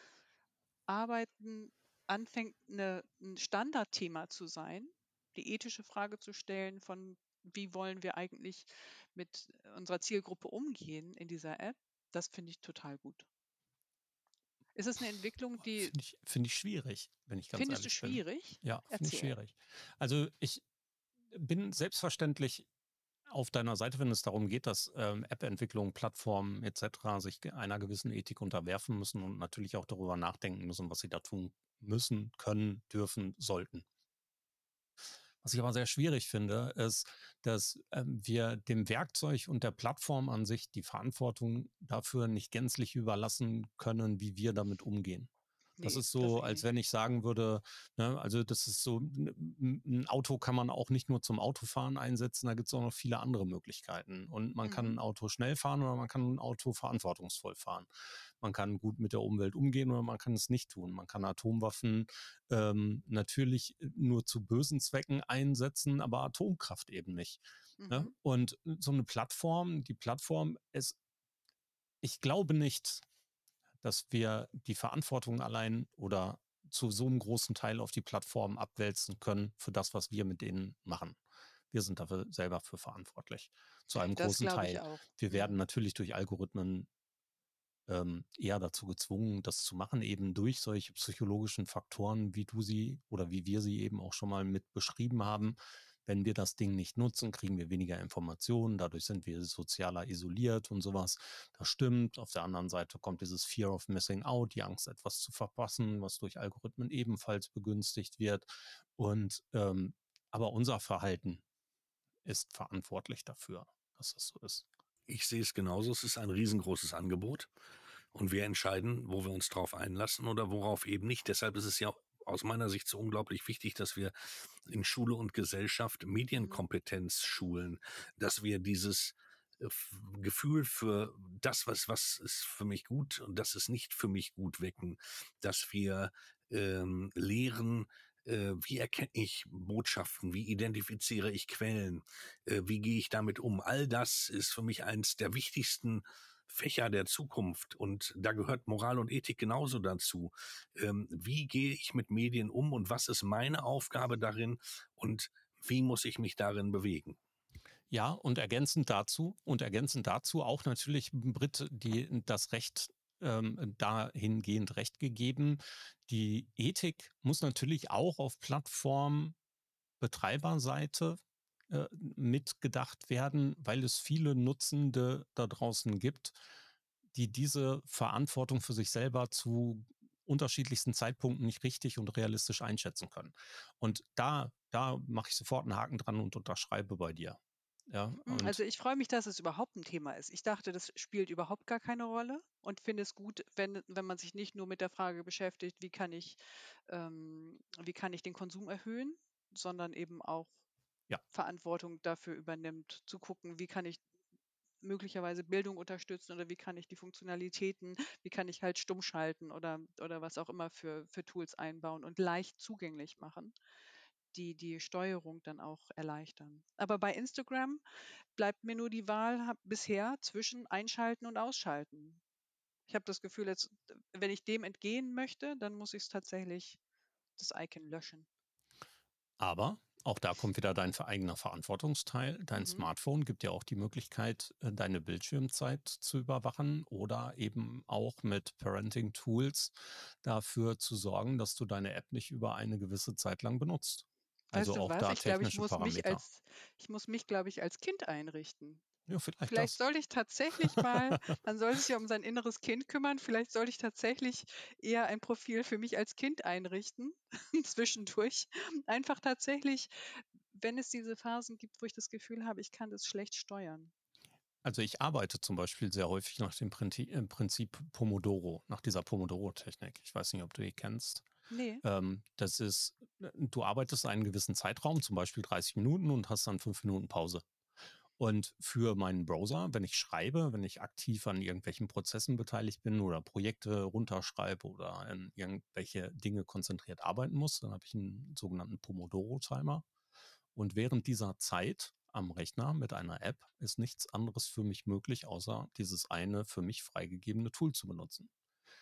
arbeiten, anfängt, eine, ein Standardthema zu sein, die ethische Frage zu stellen von, wie wollen wir eigentlich mit unserer Zielgruppe umgehen in dieser App, das finde ich total gut. Ist es eine Entwicklung, die. Finde ich, find ich schwierig, wenn ich ganz Findest du ehrlich bin. schwierig? Ja, finde ich schwierig. Also ich bin selbstverständlich auf deiner Seite, wenn es darum geht, dass ähm, App-Entwicklung, Plattformen etc. sich einer gewissen Ethik unterwerfen müssen und natürlich auch darüber nachdenken müssen, was sie da tun müssen, können, dürfen, sollten. Was ich aber sehr schwierig finde, ist, dass ähm, wir dem Werkzeug und der Plattform an sich die Verantwortung dafür nicht gänzlich überlassen können, wie wir damit umgehen. Das ist so, als nicht. wenn ich sagen würde, ne, also das ist so, ein Auto kann man auch nicht nur zum Autofahren einsetzen, da gibt es auch noch viele andere Möglichkeiten. Und man kann Mhm. ein Auto schnell fahren oder man kann ein Auto verantwortungsvoll fahren. Man kann gut mit der Umwelt umgehen oder man kann es nicht tun. Man kann Atomwaffen ähm, natürlich nur zu bösen Zwecken einsetzen, aber Atomkraft eben nicht. Ne? Mhm. Und so eine Plattform, die Plattform ist, ich glaube nicht, dass wir die Verantwortung allein oder zu so einem großen Teil auf die Plattform abwälzen können für das, was wir mit denen machen. Wir sind dafür selber für verantwortlich. Zu einem Das großen Teil. Wir werden natürlich durch Algorithmen ähm, eher dazu gezwungen, das zu machen, eben durch solche psychologischen Faktoren, wie du sie oder wie wir sie eben auch schon mal mit beschrieben haben. Wenn wir das Ding nicht nutzen, kriegen wir weniger Informationen, dadurch sind wir sozialer isoliert und sowas. Das stimmt. Auf der anderen Seite kommt dieses Fear of Missing Out, die Angst, etwas zu verpassen, was durch Algorithmen ebenfalls begünstigt wird. Und ähm, aber unser Verhalten ist verantwortlich dafür, dass das so ist. Ich sehe es genauso. Es ist ein riesengroßes Angebot. Und wir entscheiden, wo wir uns drauf einlassen oder worauf eben nicht. Deshalb ist es ja aus meiner Sicht so unglaublich wichtig, dass wir in Schule und Gesellschaft Medienkompetenz schulen, dass wir dieses äh, Gefühl für das, was, was ist für mich gut und das ist nicht für mich gut wecken, dass wir ähm, lehren, äh, wie erkenne ich Botschaften, wie identifiziere ich Quellen, äh, wie gehe ich damit um. All das ist für mich eins der wichtigsten Fächer der Zukunft und da gehört Moral und Ethik genauso dazu. Ähm, wie gehe ich mit Medien um und was ist meine Aufgabe darin und wie muss ich mich darin bewegen? Ja, und ergänzend dazu, und ergänzend dazu auch natürlich Brit, die das Recht ähm, dahingehend Recht gegeben. Die Ethik muss natürlich auch auf Plattformbetreiberseite äh, mitgedacht werden, weil es viele Nutzende da draußen gibt, die diese Verantwortung für sich selber zu unterschiedlichsten Zeitpunkten nicht richtig und realistisch einschätzen können. Und da, da mache ich sofort einen Haken dran und unterschreibe bei dir. Ja, und Also ich freue mich, dass es überhaupt ein Thema ist. Ich dachte, das spielt überhaupt gar keine Rolle und finde es gut, wenn, wenn man sich nicht nur mit der Frage beschäftigt, wie kann ich, ähm, wie kann ich den Konsum erhöhen, sondern eben auch Ja. Verantwortung dafür übernimmt, zu gucken, wie kann ich möglicherweise Bildung unterstützen oder wie kann ich die Funktionalitäten, wie kann ich halt stumm schalten oder, oder was auch immer für, für Tools einbauen und leicht zugänglich machen, die die Steuerung dann auch erleichtern. Aber bei Instagram bleibt mir nur die Wahl bisher zwischen Einschalten und Ausschalten. Ich habe das Gefühl, jetzt, wenn ich dem entgehen möchte, dann muss ich es tatsächlich das Icon löschen. Aber auch da kommt wieder dein eigener Verantwortungsteil. Dein Mhm. Smartphone gibt dir auch die Möglichkeit, äh, deine Bildschirmzeit zu überwachen oder eben auch mit Parenting Tools dafür zu sorgen, dass du deine App nicht über eine gewisse Zeit lang benutzt. Weißt Also auch was? da Ich glaube, ich technische muss mich Parameter. als, ich muss mich, glaube ich, als Kind einrichten. Ja, vielleicht Vielleicht soll ich tatsächlich mal, man soll sich ja um sein inneres Kind kümmern, vielleicht soll ich tatsächlich eher ein Profil für mich als Kind einrichten, zwischendurch. Einfach tatsächlich, wenn es diese Phasen gibt, wo ich das Gefühl habe, ich kann das schlecht steuern. Also ich arbeite zum Beispiel sehr häufig nach dem Prinzip, äh, Prinzip Pomodoro, nach dieser Pomodoro-Technik. Ich weiß nicht, ob du die kennst. Nee. Ähm, das ist, äh, du arbeitest einen gewissen Zeitraum, zum Beispiel 30 Minuten und hast dann fünf Minuten Pause. Und für meinen Browser, wenn ich schreibe, wenn ich aktiv an irgendwelchen Prozessen beteiligt bin oder Projekte runterschreibe oder in irgendwelche Dinge konzentriert arbeiten muss, dann habe ich einen sogenannten Pomodoro-Timer. Und während dieser Zeit am Rechner mit einer App ist nichts anderes für mich möglich, außer dieses eine für mich freigegebene Tool zu benutzen.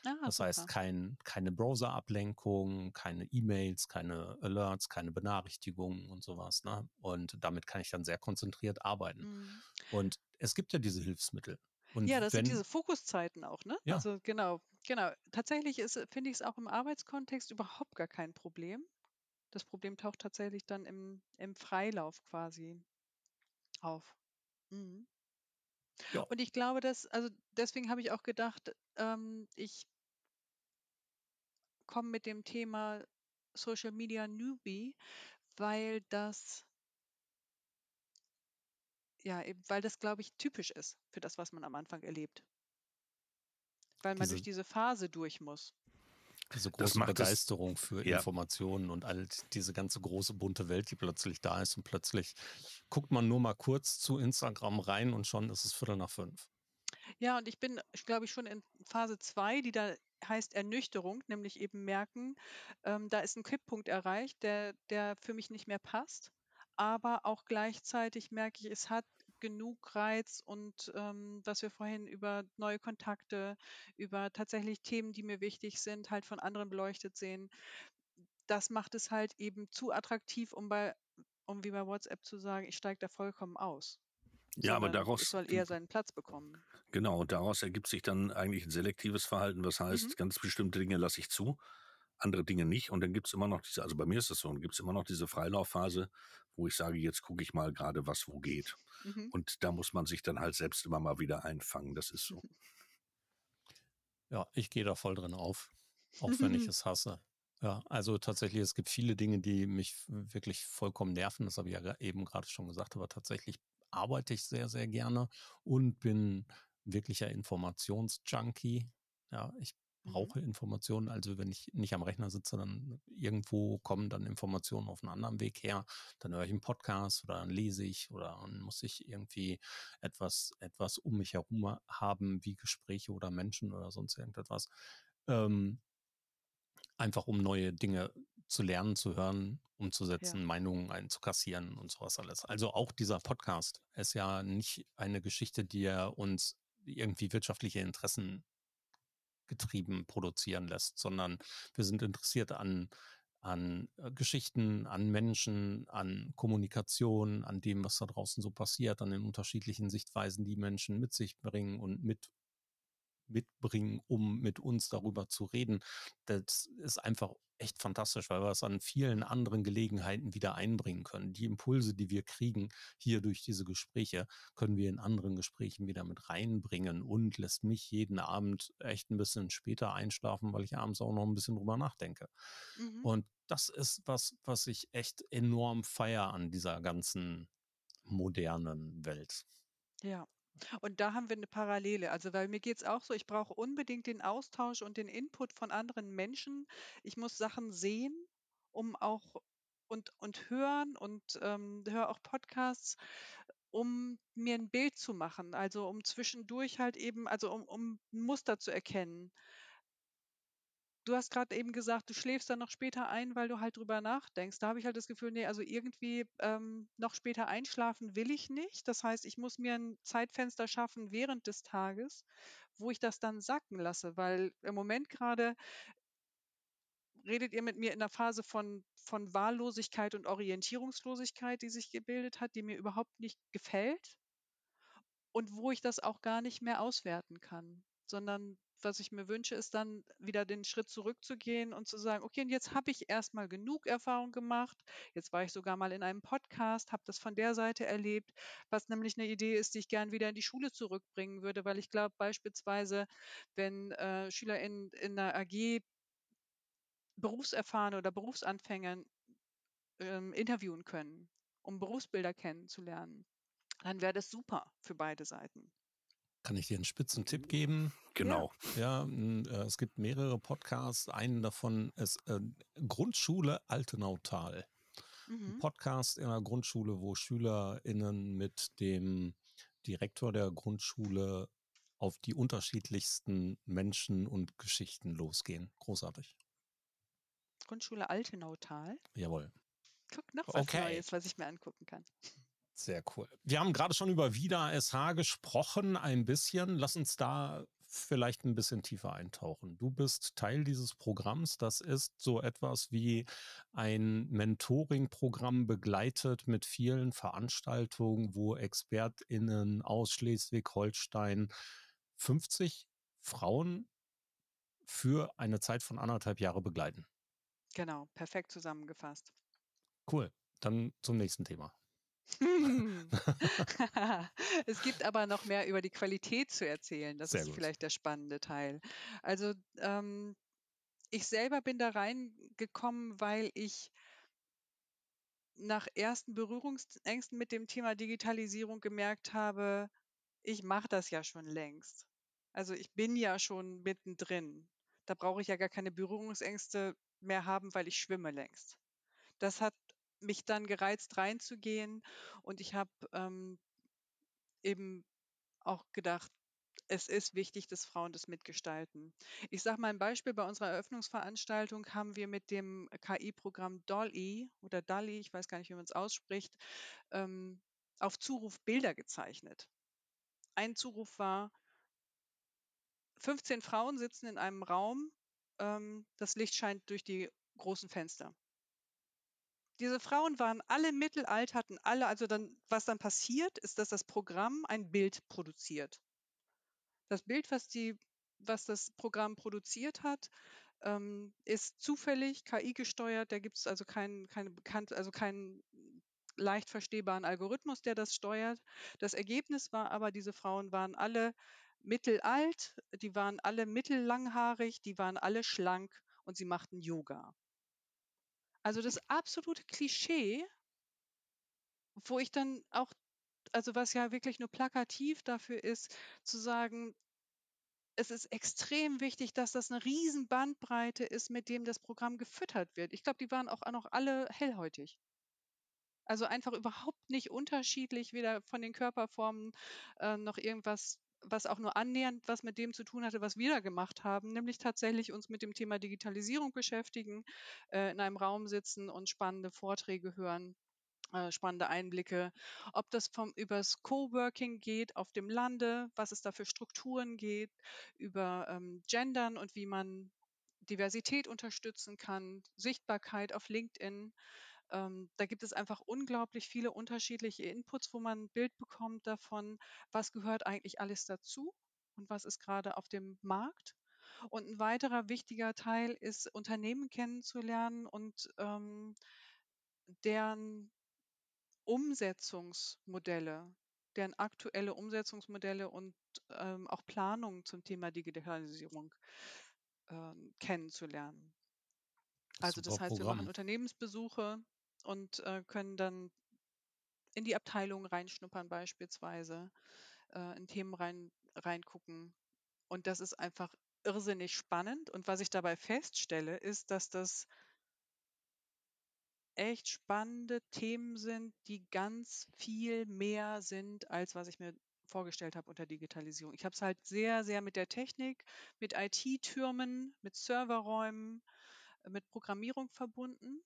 Ah, Das super. heißt, kein, keine Browser-Ablenkung, keine E-Mails, keine Alerts, keine Benachrichtigungen und sowas. Ne? Und damit kann ich dann sehr konzentriert arbeiten. Mhm. Und es gibt ja diese Hilfsmittel. Und Ja, das sind wenn, diese Fokuszeiten auch, ne? ja, Also genau, genau. Tatsächlich ist, finde ich es auch im Arbeitskontext überhaupt gar kein Problem. Das Problem taucht tatsächlich dann im, im Freilauf quasi auf. Mhm. ja, Und ich glaube, dass, also deswegen habe ich auch gedacht, ähm, ich komme mit dem Thema Social Media Newbie, weil das, ja, eben, weil das, glaube ich, typisch ist für das, was man am Anfang erlebt. Weil man durch diese, diese Phase durch muss. diese Das große macht es, Begeisterung für ja, Informationen und all diese ganze große bunte Welt, die plötzlich da ist und plötzlich guckt man nur mal kurz zu Instagram rein und schon ist es Viertel nach fünf. Ja, und ich bin, glaube ich, schon in Phase 2, die da heißt Ernüchterung, nämlich eben merken, ähm, da ist ein Kipppunkt erreicht, der, der für mich nicht mehr passt. Aber auch gleichzeitig merke ich, es hat genug Reiz und ähm, was wir vorhin über neue Kontakte, über tatsächlich Themen, die mir wichtig sind, halt von anderen beleuchtet sehen. Das macht es halt eben zu attraktiv, um bei, um wie bei WhatsApp zu sagen, ich steige da vollkommen aus, ja, aber daraus, soll eher seinen Platz bekommen. genau, und daraus ergibt sich dann eigentlich ein selektives Verhalten, was Mhm. heißt, ganz bestimmte Dinge lasse ich zu, andere Dinge nicht. Und dann gibt es immer noch diese, also bei mir ist es so, dann gibt es immer noch diese Freilaufphase, wo ich sage, jetzt gucke ich mal gerade, was wo geht. Mhm. Und da muss man sich dann halt selbst immer mal wieder einfangen. Das ist so. Ja, ich gehe da voll drin auf, auch wenn ich es hasse. Ja, also tatsächlich, es gibt viele Dinge, die mich wirklich vollkommen nerven. Das habe ich ja eben gerade schon gesagt, aber tatsächlich arbeite ich sehr, sehr gerne und bin wirklicher Informationsjunkie. Ja, ich Mhm. brauche Informationen. Also wenn ich nicht am Rechner sitze, dann irgendwo kommen dann Informationen auf einen anderen Weg her. Dann höre ich einen Podcast oder dann lese ich oder dann muss ich irgendwie etwas, etwas um mich herum haben, wie Gespräche oder Menschen oder sonst irgendetwas. Ähm, einfach um neue Dinge zu lernen, zu hören, Ja. umzusetzen, Meinungen einzukassieren und sowas alles. Also auch dieser Podcast ist ja nicht eine Geschichte, die er uns irgendwie wirtschaftliche Interessen getrieben produzieren lässt, sondern wir sind interessiert an, an äh, Geschichten, an Menschen, an Kommunikation, an dem, was da draußen so passiert, an den unterschiedlichen Sichtweisen, die Menschen mit sich bringen und mit mitbringen, um mit uns darüber zu reden. Das ist einfach echt fantastisch, weil wir es an vielen anderen Gelegenheiten wieder einbringen können. Die Impulse, die wir kriegen hier durch diese Gespräche, können wir in anderen Gesprächen wieder mit reinbringen und lässt mich jeden Abend echt ein bisschen später einschlafen, weil ich abends auch noch ein bisschen drüber nachdenke. Mhm. Und das ist was, was ich echt enorm feier an dieser ganzen modernen Welt. Ja. Und da haben wir eine Parallele. Also, weil mir geht's auch so, ich brauche unbedingt den Austausch und den Input von anderen Menschen. Ich muss Sachen sehen, um auch und und hören und, ähm, höre auch Podcasts, um mir ein Bild zu machen. Also, um zwischendurch halt eben also, um um 'n Muster zu erkennen. Du hast gerade eben gesagt, du schläfst dann noch später ein, weil du halt drüber nachdenkst. Da habe ich halt das Gefühl, ne, also irgendwie, ähm, noch später einschlafen will ich nicht. Das heißt, ich muss mir ein Zeitfenster schaffen während des Tages, wo ich das dann sacken lasse, weil im Moment gerade redet ihr mit mir in 'ner Phase von von Wahllosigkeit und Orientierungslosigkeit, die sich gebildet hat, die mir überhaupt nicht gefällt und wo ich das auch gar nicht mehr auswerten kann, sondern was ich mir wünsche, ist dann wieder den Schritt zurückzugehen und zu sagen: „Okay, und jetzt habe ich erst mal genug Erfahrung gemacht. Jetzt war ich sogar mal in einem Podcast, habe das von der Seite erlebt“, was nämlich 'ne Idee ist, die ich gern wieder in die Schule zurückbringen würde, weil ich glaube beispielsweise, wenn, äh, SchülerInnen in 'ner AG Berufserfahrene oder Berufsanfänger, ähm, interviewen können, um Berufsbilder kennenzulernen, dann wäre das super für beide Seiten. Kann ich dir einen spitzen Tipp geben? Genau. Ja, m, äh, es gibt mehrere Podcasts. Einen davon ist äh, Grundschule Altenautal. Ein Mhm. Podcast in einer Grundschule, wo SchülerInnen mit dem Direktor der Grundschule auf die unterschiedlichsten Menschen und Geschichten losgehen. Großartig. Grundschule Altenautal. Jawohl. Guck, noch was Okay. Neues, was ich mir angucken kann. Sehr cool. Wir haben gerade schon über Vida SH gesprochen, ein bisschen. Lass uns da vielleicht ein bisschen tiefer eintauchen. Du bist Teil dieses Programms. Das ist so etwas wie ein Mentoring-Programm begleitet mit vielen Veranstaltungen, wo ExpertInnen aus Schleswig-Holstein 50 Frauen für eine Zeit von anderthalb Jahre begleiten. Genau, perfekt zusammengefasst. Cool. Dann zum nächsten Thema. es gibt aber noch mehr über die Qualität zu erzählen. Das Sehr ist gut. vielleicht der spannende Teil. Also ähm, ich selber bin da reingekommen, weil ich nach ersten Berührungsängsten mit dem Thema Digitalisierung gemerkt habe, ich mache das ja schon längst. Also ich bin ja schon mittendrin. Da brauche ich ja gar keine Berührungsängste mehr haben, weil ich schwimme längst. Das hat mich dann gereizt, reinzugehen und ich habe ähm, eben auch gedacht, es ist wichtig, dass Frauen das mitgestalten. Ich sage mal ein Beispiel, bei unserer Eröffnungsveranstaltung haben wir mit dem KI-Programm DALL-E oder DALL-E, ich weiß gar nicht, wie man es ausspricht, ähm, auf Zuruf Bilder gezeichnet. Ein Zuruf war, 15 Frauen sitzen in einem Raum, ähm, das Licht scheint durch die großen Fenster. Diese Frauen waren alle mittelalt, hatten alle, also dann, was dann passiert, ist, dass das Programm ein Bild produziert. Das Bild, was, die, was das Programm produziert hat, ähm, ist zufällig KI gesteuert. Da gibt es also keinen keine bekannt, also keinen leicht verstehbaren Algorithmus, der das steuert. Das Ergebnis war aber, diese Frauen waren alle mittelalt, die waren alle mittelllanghaarig, die waren alle schlank und sie machten Yoga. Also das absolute Klischee, wo ich dann auch, also was ja wirklich nur plakativ dafür ist, zu sagen, es ist extrem wichtig, dass das eine riesen Bandbreite ist, mit dem das Programm gefüttert wird. Ich glaube, die waren auch noch alle hellhäutig. Also einfach überhaupt nicht unterschiedlich, weder von den Körperformen äh, noch irgendwas, was auch nur annähernd was mit dem zu tun hatte, was wir da gemacht haben, nämlich tatsächlich uns mit dem Thema Digitalisierung beschäftigen, äh, in einem Raum sitzen und spannende Vorträge hören, äh, spannende Einblicke, ob das vom übers Coworking geht auf dem Lande, was es da für Strukturen geht, über ähm, Gendern und wie man Diversität unterstützen kann, Sichtbarkeit auf LinkedIn. Ähm, da gibt es einfach unglaublich viele unterschiedliche Inputs, wo man ein Bild bekommt davon, was gehört eigentlich alles dazu und was ist gerade auf dem Markt. Und ein weiterer wichtiger Teil ist, Unternehmen kennenzulernen und ähm, deren Umsetzungsmodelle, deren aktuelle Umsetzungsmodelle und ähm, auch Planungen zum Thema Digitalisierung ähm, kennenzulernen. Also das heißt, wir machen Programm. Unternehmensbesuche und äh, können dann in die Abteilungen reinschnuppern beispielsweise, äh, in Themen rein, reingucken. Und das ist einfach irrsinnig spannend. Und was ich dabei feststelle, ist, dass das echt spannende Themen sind, die ganz viel mehr sind, als was ich mir vorgestellt habe unter Digitalisierung. Ich habe es halt sehr, sehr mit der Technik, mit IT-Türmen, mit Serverräumen, äh, mit Programmierung verbunden.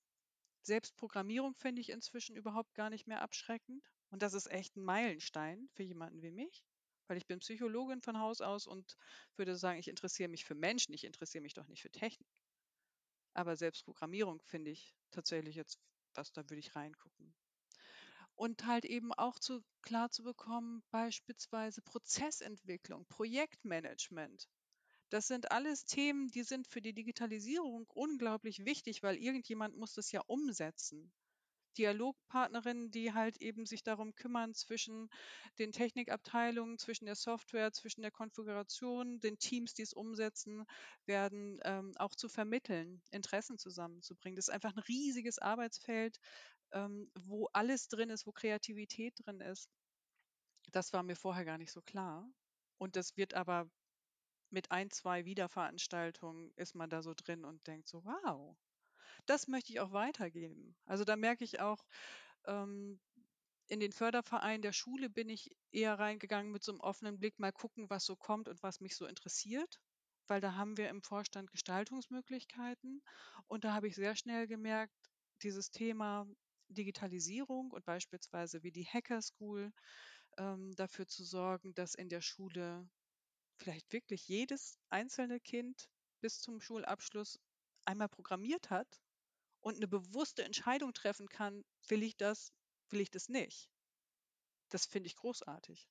Selbst Programmierung finde ich inzwischen überhaupt gar nicht mehr abschreckend. Und das ist echt ein Meilenstein für jemanden wie mich, weil ich bin Psychologin von Haus aus und würde sagen, ich interessiere mich für Menschen, ich interessiere mich doch nicht für Technik. Aber selbst Programmierung finde ich tatsächlich jetzt, was da würde ich reingucken. Und halt eben auch zu, klar zu bekommen, beispielsweise Prozessentwicklung, Projektmanagement. Das sind alles Themen, die sind für die Digitalisierung unglaublich wichtig, weil irgendjemand muss das ja umsetzen. Dialogpartnerinnen, die halt eben sich darum kümmern zwischen den Technikabteilungen, zwischen der Software, zwischen der Konfiguration, den Teams, die es umsetzen, werden ähm, auch zu vermitteln, Interessen zusammenzubringen. Das ist einfach ein riesiges Arbeitsfeld, ähm, wo alles drin ist, wo Kreativität drin ist. Das war mir vorher gar nicht so klar. Und das wird aber mit ein, zwei Wiederveranstaltungen ist man da so drin und denkt so, wow, das möchte ich auch weitergeben. Also da merke ich auch, ähm, in den Förderverein der Schule bin ich eher reingegangen mit so einem offenen Blick, mal gucken, was so kommt und was mich so interessiert, weil da haben wir im Vorstand Gestaltungsmöglichkeiten. Und da habe ich sehr schnell gemerkt, dieses Thema Digitalisierung und beispielsweise wie die Hacker School ähm, dafür zu sorgen, dass in der Schule vielleicht wirklich jedes einzelne Kind bis zum Schulabschluss einmal programmiert hat und eine bewusste Entscheidung treffen kann, will ich das, will ich das nicht. Das finde ich großartig.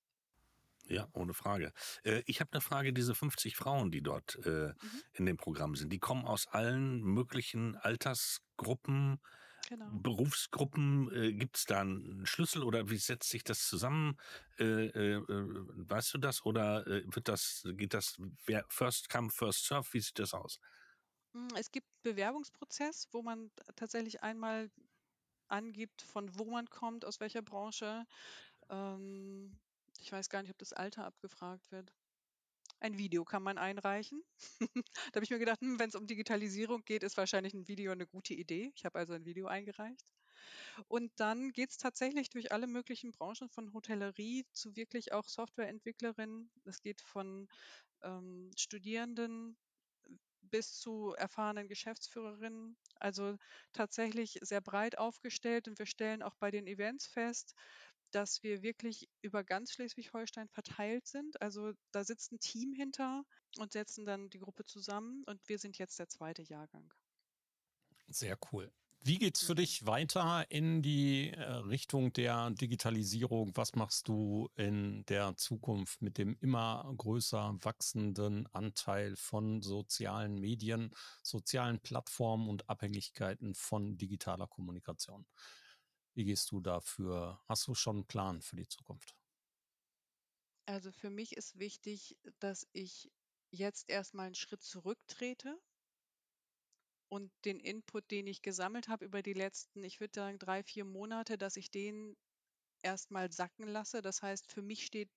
Ja, ohne Frage. Äh, ich habe eine Frage, diese 50 Frauen, die dort äh, mhm. in dem Programm sind, die kommen aus allen möglichen Altersgruppen, genau. Berufsgruppen. Äh, Gibt es da einen Schlüssel oder wie setzt sich das zusammen? Äh, äh, äh, weißt du das oder wird das, geht das first come, first serve? Wie sieht das aus? Hm, es gibt einen Bewerbungsprozess, wo man tatsächlich einmal angibt, von wo man kommt, aus welcher Branche. Ähm, ich weiß gar nicht, ob das Alter abgefragt wird. Ein Video kann man einreichen. da habe ich mir gedacht, hm, wenn es um Digitalisierung geht, ist wahrscheinlich ein Video eine gute Idee. Ich habe also ein Video eingereicht. Und dann geht es tatsächlich durch alle möglichen Branchen, von Hotellerie zu wirklich auch Softwareentwicklerinnen. Es geht von ähm, Studierenden bis zu erfahrenen Geschäftsführerinnen. Also tatsächlich sehr breit aufgestellt und wir stellen auch bei den Events fest, dass wir wirklich über ganz Schleswig-Holstein verteilt sind. Also da sitzt ein Team hinter und setzen dann die Gruppe zusammen und wir sind jetzt der zweite Jahrgang. Sehr cool. Wie geht's für dich weiter in die äh, Richtung der Digitalisierung? Was machst du in der Zukunft mit dem immer größer wachsenden Anteil von sozialen Medien, sozialen Plattformen und Abhängigkeiten von digitaler Kommunikation? Wie gehst du dafür? Hast du schon einen Plan für die Zukunft? Also für mich ist wichtig, dass ich jetzt erstmal einen Schritt zurücktrete und den Input, den ich gesammelt habe über die letzten, ich würde sagen, drei, vier Monate, dass ich den erstmal sacken lasse. Das heißt, für mich steht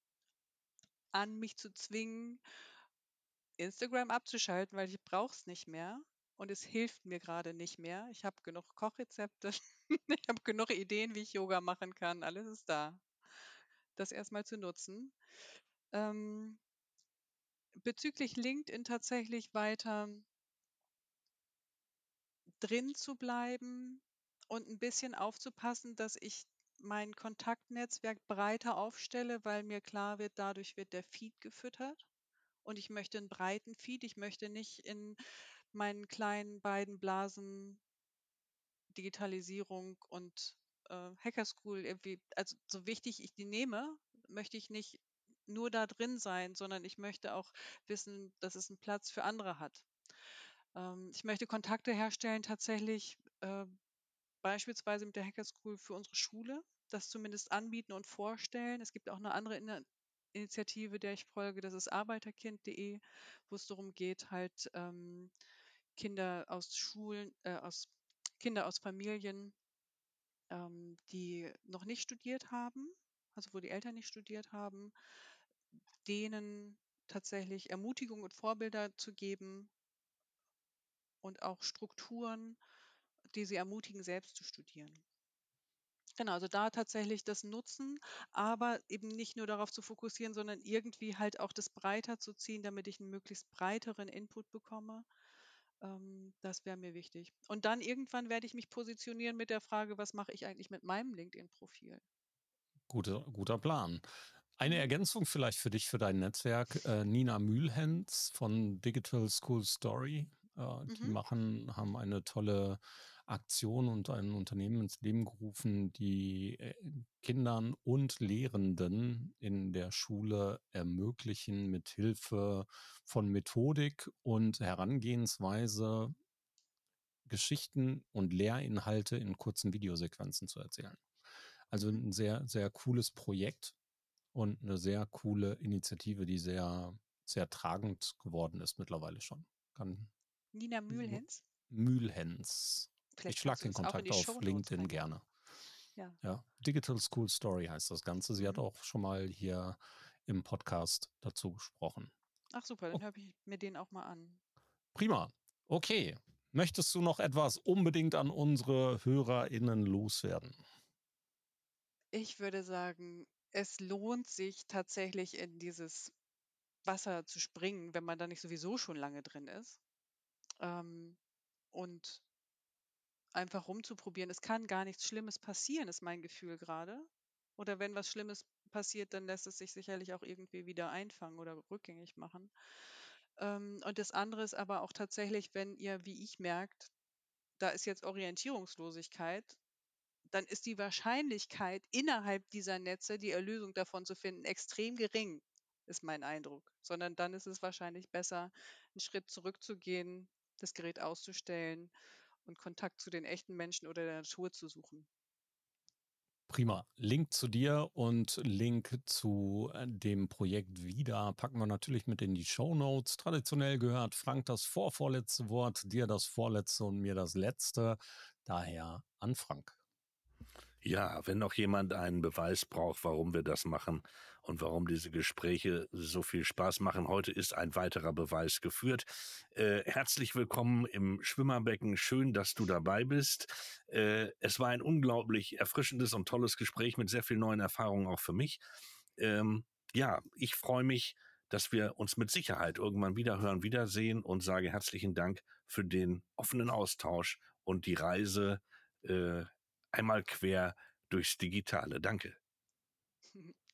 an, mich zu zwingen, Instagram abzuschalten, weil ich brauche es nicht mehr und es hilft mir gerade nicht mehr. Ich habe genug Kochrezepte, ich habe genug Ideen, wie ich Yoga machen kann. Alles ist da. Das erstmal zu nutzen. Ähm, bezüglich LinkedIn tatsächlich weiter drin zu bleiben und ein bisschen aufzupassen, dass ich mein Kontaktnetzwerk breiter aufstelle, weil mir klar wird, dadurch wird der Feed gefüttert. Und ich möchte einen breiten Feed. Ich möchte nicht in meinen kleinen beiden Blasen Digitalisierung und äh, Hacker School irgendwie, also so wichtig ich die nehme, möchte ich nicht nur da drin sein, sondern ich möchte auch wissen, dass es einen Platz für andere hat. Ähm, ich möchte Kontakte herstellen, tatsächlich äh, beispielsweise mit der Hacker School für unsere Schule, das zumindest anbieten und vorstellen. Es gibt auch eine andere In Initiative, der ich folge, das ist arbeiterkind.de, wo es darum geht, halt ähm, Kinder aus Schulen, äh, aus Kinder aus Familien, ähm, die noch nicht studiert haben, also wo die Eltern nicht studiert haben, denen tatsächlich Ermutigung und Vorbilder zu geben, und auch Strukturen, die sie ermutigen, selbst zu studieren. Genau, also da tatsächlich das Nutzen, aber eben nicht nur darauf zu fokussieren, sondern irgendwie halt auch das breiter zu ziehen, damit ich einen möglichst breiteren Input bekomme. Ähm, das wäre mir wichtig. Und dann irgendwann werde ich mich positionieren mit der Frage, was mache ich eigentlich mit meinem LinkedIn-Profil? Guter, guter Plan. Eine mhm. Ergänzung vielleicht für dich, für dein Netzwerk. Äh, Nina Mühlhens von Digital School Story äh, die mhm. machen, haben eine tolle Aktion und ein Unternehmen ins Leben gerufen, die äh, Kindern und Lehrenden in der Schule ermöglichen, mit Hilfe von Methodik und Herangehensweise Geschichten und Lehrinhalte in kurzen Videosequenzen zu erzählen. Also mhm. ein sehr, sehr cooles Projekt und eine sehr coole Initiative, die sehr, sehr tragend geworden ist mittlerweile schon. Kann Nina Mühlhens? Mühlhens. Vielleicht ich schlage den Kontakt auf LinkedIn gerne. Ja. ja. Digital School Story heißt das Ganze. Sie mhm. hat auch schon mal hier im Podcast dazu gesprochen. Ach super, dann oh. höre ich mir den auch mal an. Prima. Okay. Möchtest du noch etwas unbedingt an unsere HörerInnen loswerden? Ich würde sagen, es lohnt sich tatsächlich in dieses Wasser zu springen, wenn man da nicht sowieso schon lange drin ist. Ähm, und einfach rumzuprobieren. Es kann gar nichts Schlimmes passieren, ist mein Gefühl gerade. Oder wenn was Schlimmes passiert, dann lässt es sich sicherlich auch irgendwie wieder einfangen oder rückgängig machen. Ähm, und das andere ist aber auch tatsächlich, wenn ihr, wie ich merkt, da ist jetzt Orientierungslosigkeit, dann ist die Wahrscheinlichkeit, innerhalb dieser Netze die Erlösung davon zu finden, extrem gering, ist mein Eindruck. Sondern dann ist es wahrscheinlich besser, einen Schritt zurückzugehen, das Gerät auszustellen und Kontakt zu den echten Menschen oder der Natur zu suchen. Prima. Link zu dir und Link zu äh, dem Projekt wieder packen wir natürlich mit in die Show Notes. Traditionell gehört Frank das vorvorletzte Wort, dir das vorletzte und mir das letzte. Daher an Frank. Ja, wenn noch jemand einen Beweis braucht, warum wir das machen und warum diese Gespräche so viel Spaß machen, heute ist ein weiterer Beweis geführt. Äh, herzlich willkommen im Schwimmerbecken. Schön, dass du dabei bist. Äh, es war ein unglaublich erfrischendes und tolles Gespräch mit sehr vielen neuen Erfahrungen auch für mich. Ähm, ja, ich freue mich, dass wir uns mit Sicherheit irgendwann wieder hören, wiedersehen und sage herzlichen Dank für den offenen Austausch und die Reise äh, einmal quer durchs Digitale. Danke.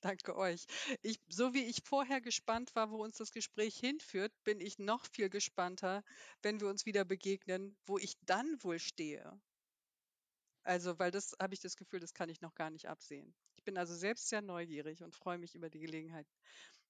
Danke euch. Ich, so wie ich vorher gespannt war, wo uns das Gespräch hinführt, bin ich noch viel gespannter, wenn wir uns wieder begegnen, wo ich dann wohl stehe. Also, weil das habe ich das Gefühl, das kann ich noch gar nicht absehen. Ich bin also selbst sehr neugierig und freue mich über die Gelegenheit,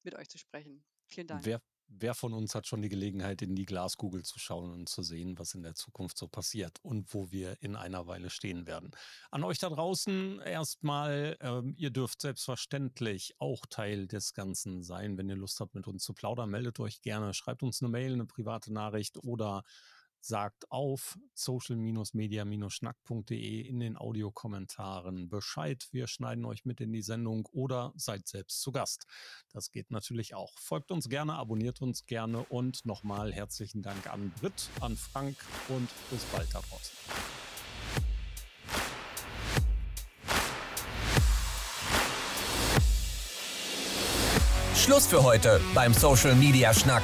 mit euch zu sprechen. Vielen Dank. Wer, wer von uns hat schon die Gelegenheit, in die Glaskugel zu schauen und zu sehen, was in der Zukunft so passiert und wo wir in einer Weile stehen werden? An euch da draußen erstmal, ähm, ihr dürft selbstverständlich auch Teil des Ganzen sein. Wenn ihr Lust habt, mit uns zu plaudern, meldet euch gerne, schreibt uns eine Mail, eine private Nachricht oder sagt auf social-media-schnack.de in den Audiokommentaren Bescheid. Wir schneiden euch mit in die Sendung oder seid selbst zu Gast. Das geht natürlich auch. Folgt uns gerne, abonniert uns gerne und nochmal herzlichen Dank an Britt, an Frank und bis bald da draußen. Schluss für heute beim Social Media Schnack.